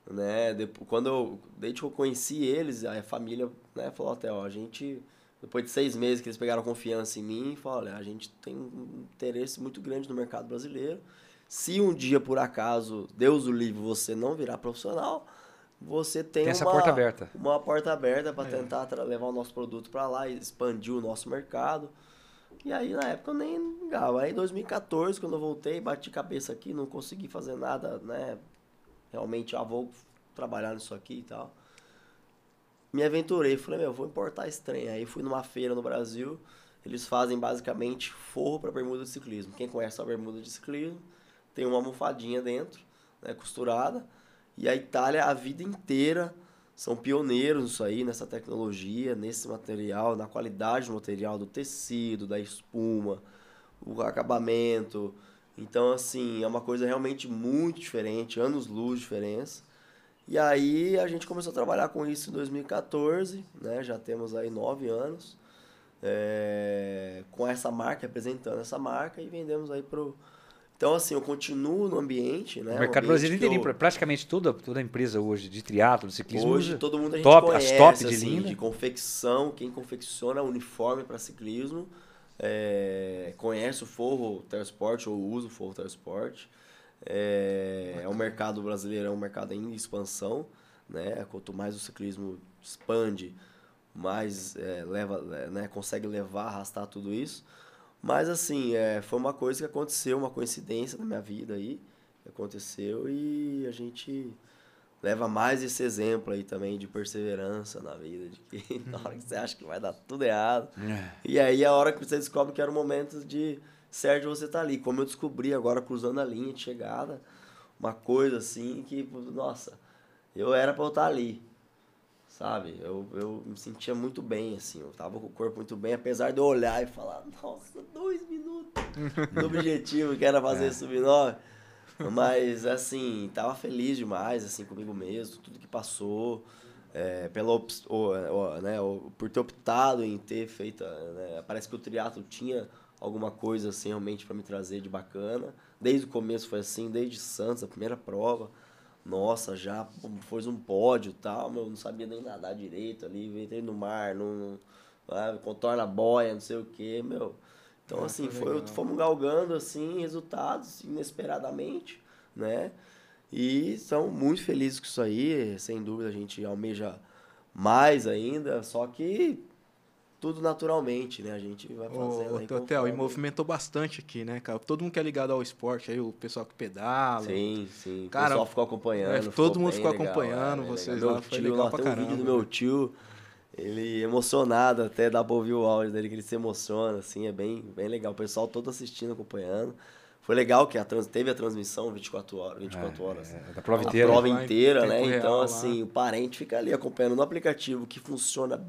Né? Depois, quando eu, desde que eu conheci eles, a família né, falou até, ó, a gente, depois de seis meses que eles pegaram confiança em mim, falou, olha, a gente tem um interesse muito grande no mercado brasileiro. Se um dia, por acaso, Deus o livre, você não virar profissional, você tem, Tem essa uma, porta aberta. uma porta aberta para tentar tra- levar o nosso produto para lá e expandir o nosso mercado. E aí, na época, eu nem ligava. Aí, em 2014, quando eu voltei, bati cabeça aqui, não consegui fazer nada, né? Realmente, ah, vou trabalhar nisso aqui e tal. Me aventurei, falei, meu, vou importar esse trem. Aí, fui numa feira no Brasil, eles fazem basicamente forro para bermuda de ciclismo. Quem conhece a bermuda de ciclismo, tem uma almofadinha dentro, né, costurada. E a Itália, a vida inteira, são pioneiros nisso aí, nessa tecnologia, nesse material, na qualidade do material, do tecido, da espuma, o acabamento. Então, assim, é uma coisa realmente muito diferente, anos-luz diferença. E aí a gente começou a trabalhar com isso em 2014, né? Já temos aí nove anos. é, com essa marca, representando essa marca e vendemos aí pro. Então, assim, eu continuo no ambiente, né? o mercado brasileiro que eu- inteirinho, praticamente toda, toda empresa hoje de triatlo, de ciclismo, Hoje todo mundo a gente top, conhece, as top de assim, linda. de confecção, quem confecciona uniforme para ciclismo, é, conhece o Forro Tersport ou usa o Forro Tersport. É, é um mercado brasileiro, é um mercado em expansão, né? Quanto mais o ciclismo expande, mais é, leva, é, né? consegue levar, arrastar tudo isso. Mas assim, é, foi uma coisa que aconteceu, uma coincidência na minha vida aí, aconteceu e a gente leva mais esse exemplo aí também de perseverança na vida, de que na hora que você acha que vai dar tudo errado, É. e aí a hora que você descobre que era o momento de certo você estar ali. Como eu descobri agora cruzando a linha de chegada, uma coisa assim que, nossa, eu era pra eu estar ali. Sabe? Eu, eu me sentia muito bem, assim. Eu tava com o corpo muito bem, apesar de eu olhar e falar, nossa, dois minutos do objetivo que era fazer sub-9. Mas, assim, tava feliz demais, assim, comigo mesmo, tudo que passou. É, pela op- o- o- né, o- por ter optado em ter feito. né, parece que o triatlo tinha alguma coisa assim realmente para me trazer de bacana. Desde o começo foi assim, desde Santos, a primeira prova. Nossa, já foi um pódio e tal, meu, eu não sabia nem nadar direito ali, entrei no mar, não, não, ah, contorna a boia, não sei o que, meu. Então, Ah, assim, foi legal. fomos galgando, assim, resultados inesperadamente, né? E estamos muito felizes com isso aí, sem dúvida a gente almeja mais ainda, só que tudo naturalmente, né? A gente vai fazendo Ô, aí Hotel, e movimentou bastante aqui, né, cara? Todo mundo que é ligado ao esporte, aí o pessoal que pedala. Sim, sim. Cara, o pessoal ficou acompanhando. é, todo mundo ficou legal, acompanhando é, bem vocês legal. lá, Meu foi tio, legal lá, pra tem um vídeo caramba, do meu né? tio, ele emocionado, até dá pra ouvir o áudio dele, que ele se emociona, assim, é bem, bem legal. O pessoal todo assistindo, acompanhando. Foi legal que a trans, teve a transmissão 24 horas, 24 horas. É, da prova a inteira. prova Lá inteira, né? real, então, lá. assim, o parente fica ali acompanhando no aplicativo que funciona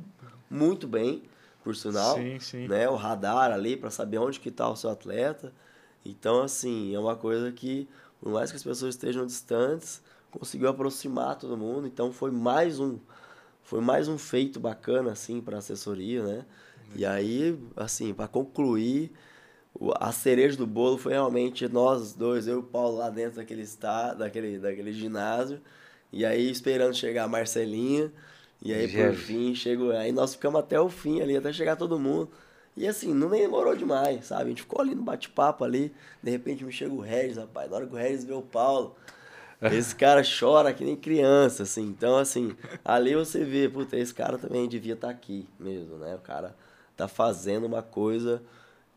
muito bem, por sinal. Sim, sim. Né? O radar ali para saber onde que tá o seu atleta. Então, assim, é uma coisa que, por mais que as pessoas estejam distantes, conseguiu aproximar todo mundo. Então, foi mais um foi mais um feito bacana assim para assessoria, né? E aí, assim, para concluir, a cereja do bolo foi realmente nós dois, eu e o Paulo lá dentro daquele está, daquele daquele ginásio. E aí esperando chegar a Marcelinha, e aí por fim chegou, aí nós ficamos até o fim ali, até chegar todo mundo. E assim, não demorou demais, sabe? A gente ficou ali no bate-papo ali, de repente me chega o Regis, rapaz, na hora que o Regis vê o Paulo, esse cara chora que nem criança, assim. Então, assim, ali você vê, puta, esse cara também devia estar aqui mesmo, né? O cara tá fazendo uma coisa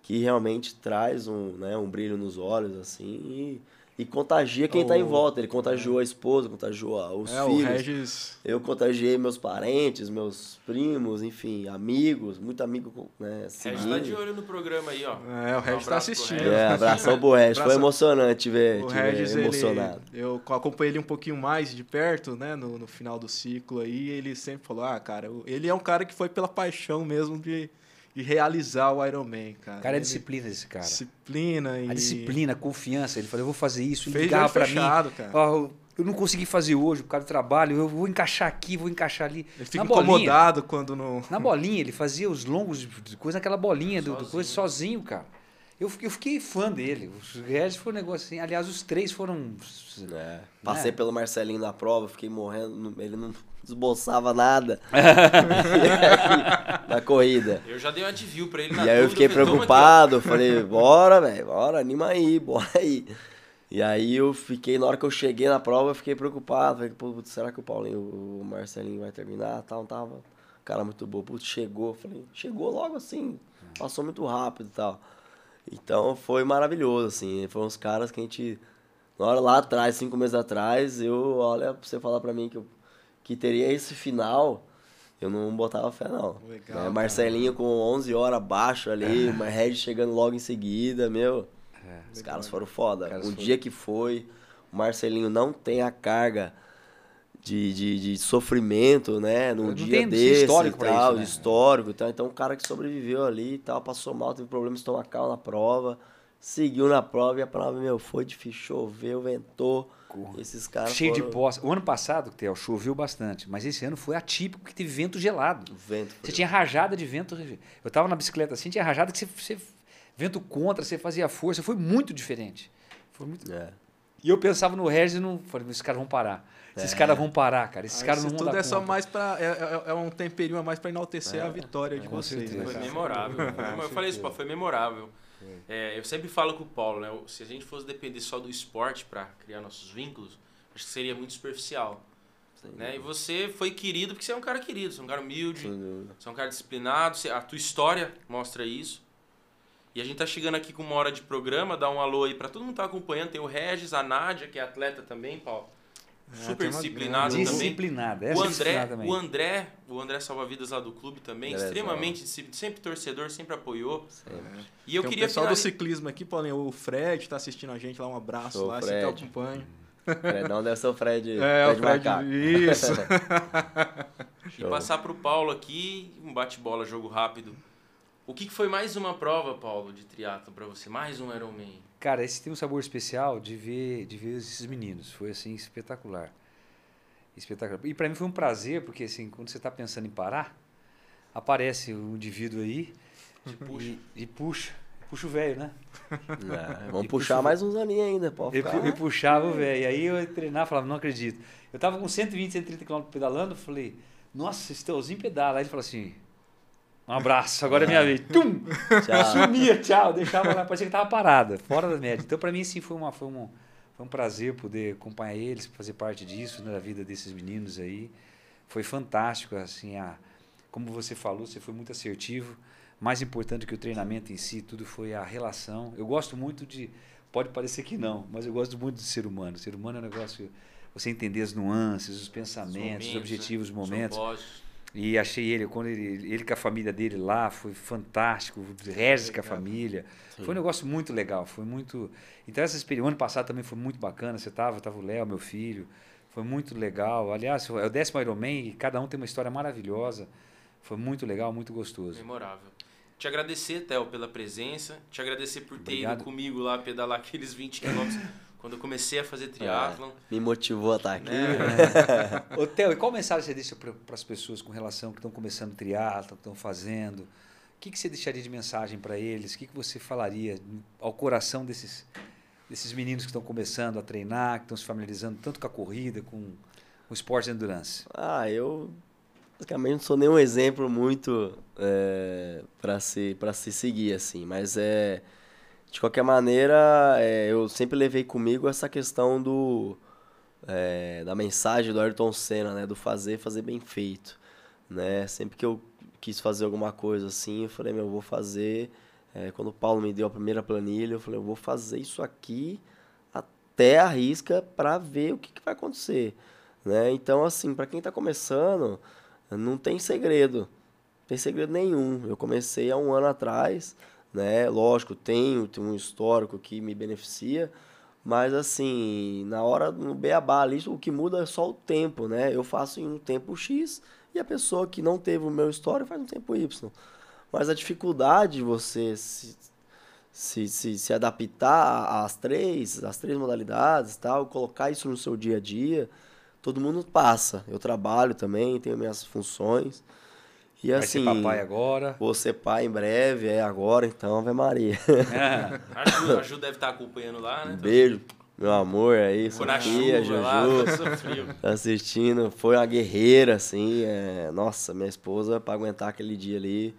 que realmente traz um, né, um brilho nos olhos, assim, e, e contagia quem tá em O- volta. Ele contagiou a esposa, contagiou os É, o filhos. Regis. Eu contagiei meus parentes, meus primos, enfim, amigos, muito amigo, né? Regis tá de olho no programa aí, ó. É, o Regis Um tá assistindo. Regis. É, abração pro Regis. Foi emocionante ver, O te ver Regis, ele, emocionado. eu acompanhei ele um pouquinho mais de perto, né, no, no final do ciclo aí, ele sempre falou, ah, cara, ele é um cara que foi pela paixão mesmo de, de realizar o Ironman, cara. Cara, é disciplina esse cara. Disciplina e... A disciplina, a confiança. Ele falou, eu vou fazer isso. Fez ligava fechado, mim. cara. Ó, eu não consegui fazer hoje por causa do trabalho. Eu vou encaixar aqui, vou encaixar ali. Ele fica Na bolinha. incomodado quando não... Na bolinha, ele fazia os longos de- coisa naquela bolinha do, do Sozinho. coisa sozinho, cara. Eu fiquei, eu fiquei fã dele. Os Regis foi um negócio assim. Aliás, os três foram. É, passei É. pelo Marcelinho na prova, fiquei morrendo, ele não esboçava nada na corrida. Eu já dei uma de view pra ele na E aí eu fiquei preocupado, eu falei, bora, velho, bora, anima aí, bora aí. E aí eu fiquei, na hora que eu cheguei na prova, eu fiquei preocupado. Falei, pô, putz, será que o Paulinho, o Marcelinho vai terminar? Tal, não tava. Cara, muito bom. Putz, chegou. Falei, chegou logo assim, passou muito rápido e tal. Então foi maravilhoso, assim. Foram uns caras que a gente. Na hora lá atrás, cinco meses atrás, eu, olha, pra você falar pra mim que, eu, que teria esse final, eu não botava fé, não. Legal, cara. Marcelinho com 11 horas abaixo ali, o Red chegando logo em seguida, meu. Os Legal, caras foram foda. caras o foram- dia que foi, o Marcelinho não tem a carga de, de, de sofrimento, né? No Não dia desse histórico e tal, isso, né? histórico e tal. Então, o cara que sobreviveu ali e tal, passou mal, teve problema estomacal na prova, seguiu na prova e a prova, meu, foi difícil, choveu, ventou. Esses caras Cheio de foram- poça. O ano passado, Theo, choveu bastante, mas esse ano foi atípico que teve vento gelado. Vento. Você tinha rajada de vento. Eu tava na bicicleta assim, tinha rajada que você, você- vento contra, você fazia força, foi muito diferente. Foi muito... É. E eu pensava no Regis e não falei, esses caras vão parar. Esses caras vão parar, cara. Esses Aí caras não isso vão tudo dar é só conta. mais pra. É, é- é um temperinho a mais pra enaltecer a vitória de com vocês. certeza. né, Foi memorável. eu falei isso, pô, foi memorável. É, eu sempre falo com o Paulo, né? Se a gente fosse depender só do esporte para criar nossos vínculos, acho que seria muito superficial. Né? E você foi querido porque você é um cara querido, você é um cara humilde, você é um cara disciplinado, a tua história mostra isso. E a gente tá chegando aqui com uma hora de programa, dá um alô aí para todo mundo que tá acompanhando. Tem o Regis, a Nádia, que é atleta também, Paulo. É, Super disciplinado também. Disciplinada. O Essa André, também. o André, o André Salva-Vidas lá do clube também, extremamente disciplinado, sempre torcedor, sempre apoiou. Sempre. E eu Tem queria o pessoal do finali- ciclismo aqui, Paulinho, o Fred tá assistindo a gente lá, um abraço Ô, lá, você Fred. que acompanha. Fredão deve ser o Fred. É, o Fred, Macaco. isso. E passar pro Paulo aqui, um bate-bola, jogo rápido. O que que foi mais uma prova, Paulo, de triatlo para você? Mais um Ironman? Cara, esse tem um sabor especial de ver, de ver esses meninos. Foi assim espetacular. Espetacular. E para mim foi um prazer, porque assim, quando você está pensando em parar, aparece um indivíduo aí Te puxa. e, e puxa. Puxa o velho, né? É, vamos E puxar puxa- mais uns aninhos ainda, pode Eu, ficar. pu- eu puxava o velho. E aí eu ia treinar falava, não acredito. Eu tava com 120, 130 km pedalando, falei, nossa, Esteuzinho pedala. Aí ele falou assim, um abraço, agora é minha vez. Tum! Tchau. Sumia, tchau, deixava lá, parecia que tava parada, fora da média. Então, para mim, sim, foi, uma, foi, um, foi um prazer poder acompanhar eles, fazer parte disso, né, da vida desses meninos aí. Foi fantástico, assim, a, como você falou, você foi muito assertivo. Mais importante que o treinamento em si, tudo foi a relação. Eu gosto muito de, pode parecer que não, mas eu gosto muito do ser humano. O ser humano é um negócio, você entender as nuances, os pensamentos, os, objetivos, os né? momentos. propósitos. E achei ele, quando ele, ele com a família dele lá, foi fantástico, Regis com a família. Foi um negócio muito legal, foi muito... Então essa experiência, o ano passado também foi muito bacana, você tava, tava o Léo, meu filho, foi muito legal. Aliás, é o décimo Ironman e cada um tem uma história maravilhosa. Foi muito legal, muito gostoso. Memorável. Te agradecer, Theo, pela presença. Te agradecer por ter Obrigado. ido comigo lá pedalar aqueles 20 quilômetros quando eu comecei a fazer triatlon. Me motivou a estar aqui. Né? Ô, Theo, e qual mensagem você deixa para as pessoas com relação que estão começando triatlo, que estão fazendo? O que, que você deixaria de mensagem para eles? O que, que você falaria ao coração desses, desses meninos que estão começando a treinar, que estão se familiarizando tanto com a corrida, com o esporte de endurance? Ah, eu basicamente não sou nenhum exemplo muito é, para se para se seguir assim, mas é de qualquer maneira é, eu sempre levei comigo essa questão do é, da mensagem do Ayrton Senna, né, do fazer fazer bem feito, né? Sempre que eu quis fazer alguma coisa assim, eu falei meu, eu vou fazer. É, quando o Paulo me deu a primeira planilha, eu falei eu vou fazer isso aqui até a risca para ver o que, que vai acontecer. Né? Então, assim, para quem está começando, não tem segredo. Não tem segredo nenhum. Eu comecei há um ano atrás, né? Lógico, tenho, tenho um histórico que me beneficia, mas assim, na hora no beabá ali, o que muda é só o tempo, né? Eu faço em um tempo X e a pessoa que não teve o meu histórico faz um tempo Y. Mas a dificuldade de você se, se, se, se adaptar às três, às três modalidades, tal, colocar isso no seu dia a dia, todo mundo passa. Eu trabalho também, tenho minhas funções. E Vai assim, ser papai agora. vou ser pai em breve, é agora, então, Ave Maria. A Ju, a Ju deve estar acompanhando lá, né? Um beijo, meu amor aí, na Sofia, lá, Juju. sofreu. tá assistindo. Foi uma guerreira, assim. é, Nossa, minha esposa, pra aguentar aquele dia ali.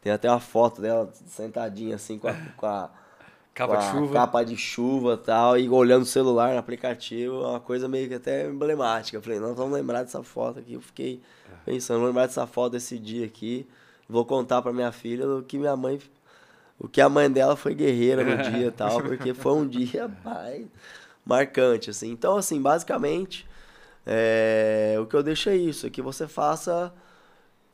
Tem até uma foto dela sentadinha assim com a, com a, Capa de chuva. capa de chuva e tal, e olhando o celular no aplicativo, é uma coisa meio que até emblemática. Eu falei, não, vamos lembrar dessa foto aqui. Eu fiquei pensando, vou lembrar dessa foto desse dia aqui. Vou contar pra minha filha o que minha mãe. O que a mãe dela foi guerreira no dia e tal, porque foi um dia pai, marcante, assim. Então, assim, basicamente, é, o que eu deixo é isso, é que você faça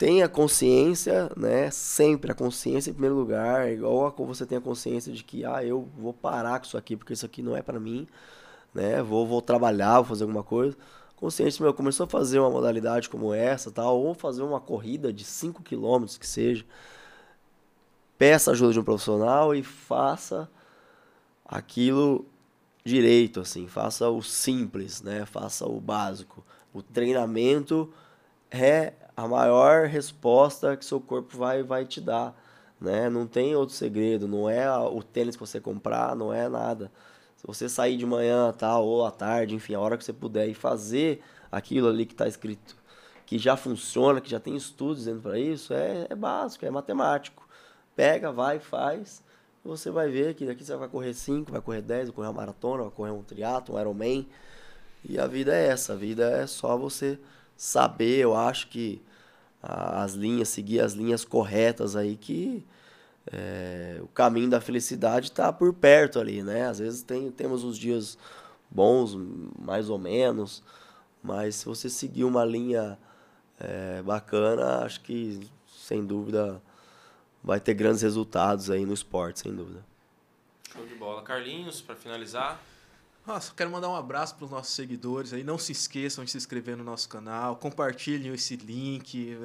tenha consciência, né? Sempre a consciência em primeiro lugar, igual a, você tem a consciência de que, ah, eu vou parar com isso aqui, porque isso aqui não é para mim, né? Vou, vou trabalhar, vou fazer alguma coisa. Consciência, meu, começou a fazer uma modalidade como essa, tal, ou fazer uma corrida de 5 km que seja. Peça ajuda de um profissional e faça aquilo direito, assim, faça o simples, né? Faça o básico. O treinamento é a maior resposta que seu corpo vai, vai te dar, né? Não tem outro segredo, não é o tênis que você comprar, não é nada. Se você sair de manhã, tal, ou à tarde, enfim, a hora que você puder e fazer aquilo ali que está escrito, que já funciona, que já tem estudos dizendo para isso, é, é básico, é matemático. Pega, vai, faz, você vai ver que daqui você vai correr 5, vai correr 10, vai correr uma maratona, vai correr um triatlo, um Ironman. E a vida é essa, a vida é só você saber, eu acho que as linhas, seguir as linhas corretas aí que é, o caminho da felicidade está por perto ali, né? Às vezes tem, temos uns dias bons, mais ou menos, mas se você seguir uma linha é, bacana, acho que sem dúvida vai ter grandes resultados aí no esporte, sem dúvida. Show de bola. Carlinhos, para finalizar. Nossa, quero mandar um abraço para os nossos seguidores aí. Não se esqueçam de se inscrever no nosso canal, compartilhem esse link.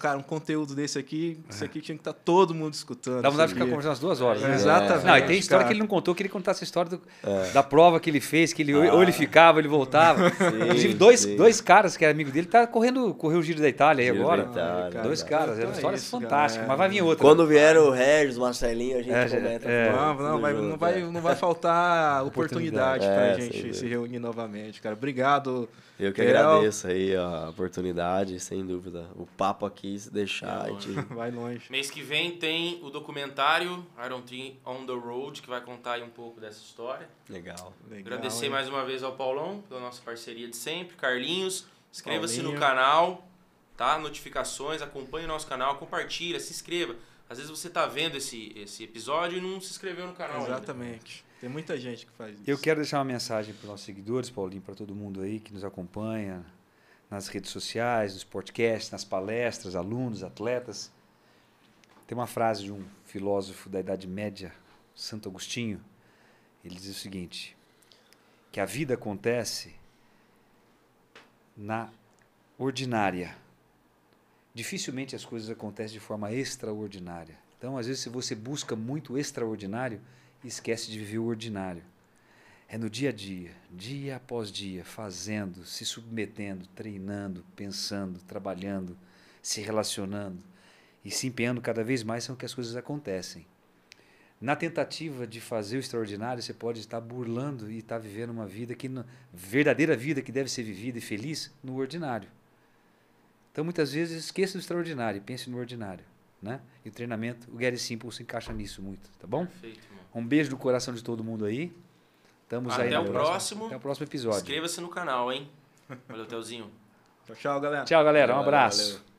Cara, um conteúdo desse aqui, isso aqui tinha que estar tá todo mundo escutando. Dá vontade de ficar conversando umas duas horas. É, né? Exatamente. Não, e tem história cara. que ele não contou, que ele contasse a história do, é. da prova que ele fez, que ele ah. ou ele ficava, ou ele voltava. Sim, Inclusive, dois, dois caras que eram amigo dele, tá correndo, correu o Giro da Itália aí agora. Itália, cara, dois caras, eram histórias isso, fantásticas, mas vai vir outra. Quando vier o Regis, o Marcelinho, a gente é, comenta. É, não, não, vai, não, vai, não vai faltar oportunidade, oportunidade pra gente se reunir novamente, cara. Obrigado. Eu que agradeço aí a oportunidade, sem dúvida. O papo aqui, se deixar, vai longe. Gente... vai longe. Mês que vem tem o documentário Iron Team on the Road, que vai contar aí um pouco dessa história. Legal. Legal Agradecer hein? mais uma vez ao Paulão pela nossa parceria de sempre. Carlinhos, inscreva-se no canal, tá? Notificações, acompanhe o nosso canal, compartilha, se inscreva. Às vezes você está vendo esse, esse episódio e não se inscreveu no canal Exatamente. Ainda. Tem muita gente que faz isso. Eu quero deixar uma mensagem para os nossos seguidores, Paulinho, para todo mundo aí que nos acompanha nas redes sociais, nos podcasts, nas palestras, alunos, atletas. Tem uma frase de um filósofo da Idade Média, Santo Agostinho. Ele diz o seguinte: que a vida acontece na ordinária. Dificilmente as coisas acontecem de forma extraordinária. Então, às vezes, se você busca muito extraordinário, esquece de viver o ordinário. É no dia a dia, dia após dia, fazendo, se submetendo, treinando, pensando, trabalhando, se relacionando e se empenhando cada vez mais são que as coisas acontecem. Na tentativa de fazer o extraordinário, você pode estar burlando e estar vivendo uma vida que verdadeira vida que deve ser vivida e feliz no ordinário. Então, muitas vezes, esqueça do extraordinário e pense no ordinário. Né? E o treinamento, o Gary Simple se encaixa nisso muito, tá bom? Perfeito, mano. Um beijo do coração de todo mundo aí. Estamos Até aí o próximo. Até o próximo episódio. Inscreva-se no canal, hein? Valeu, Telzinho. Tchau, tchau, galera. Tchau, galera. Um abraço. Valeu.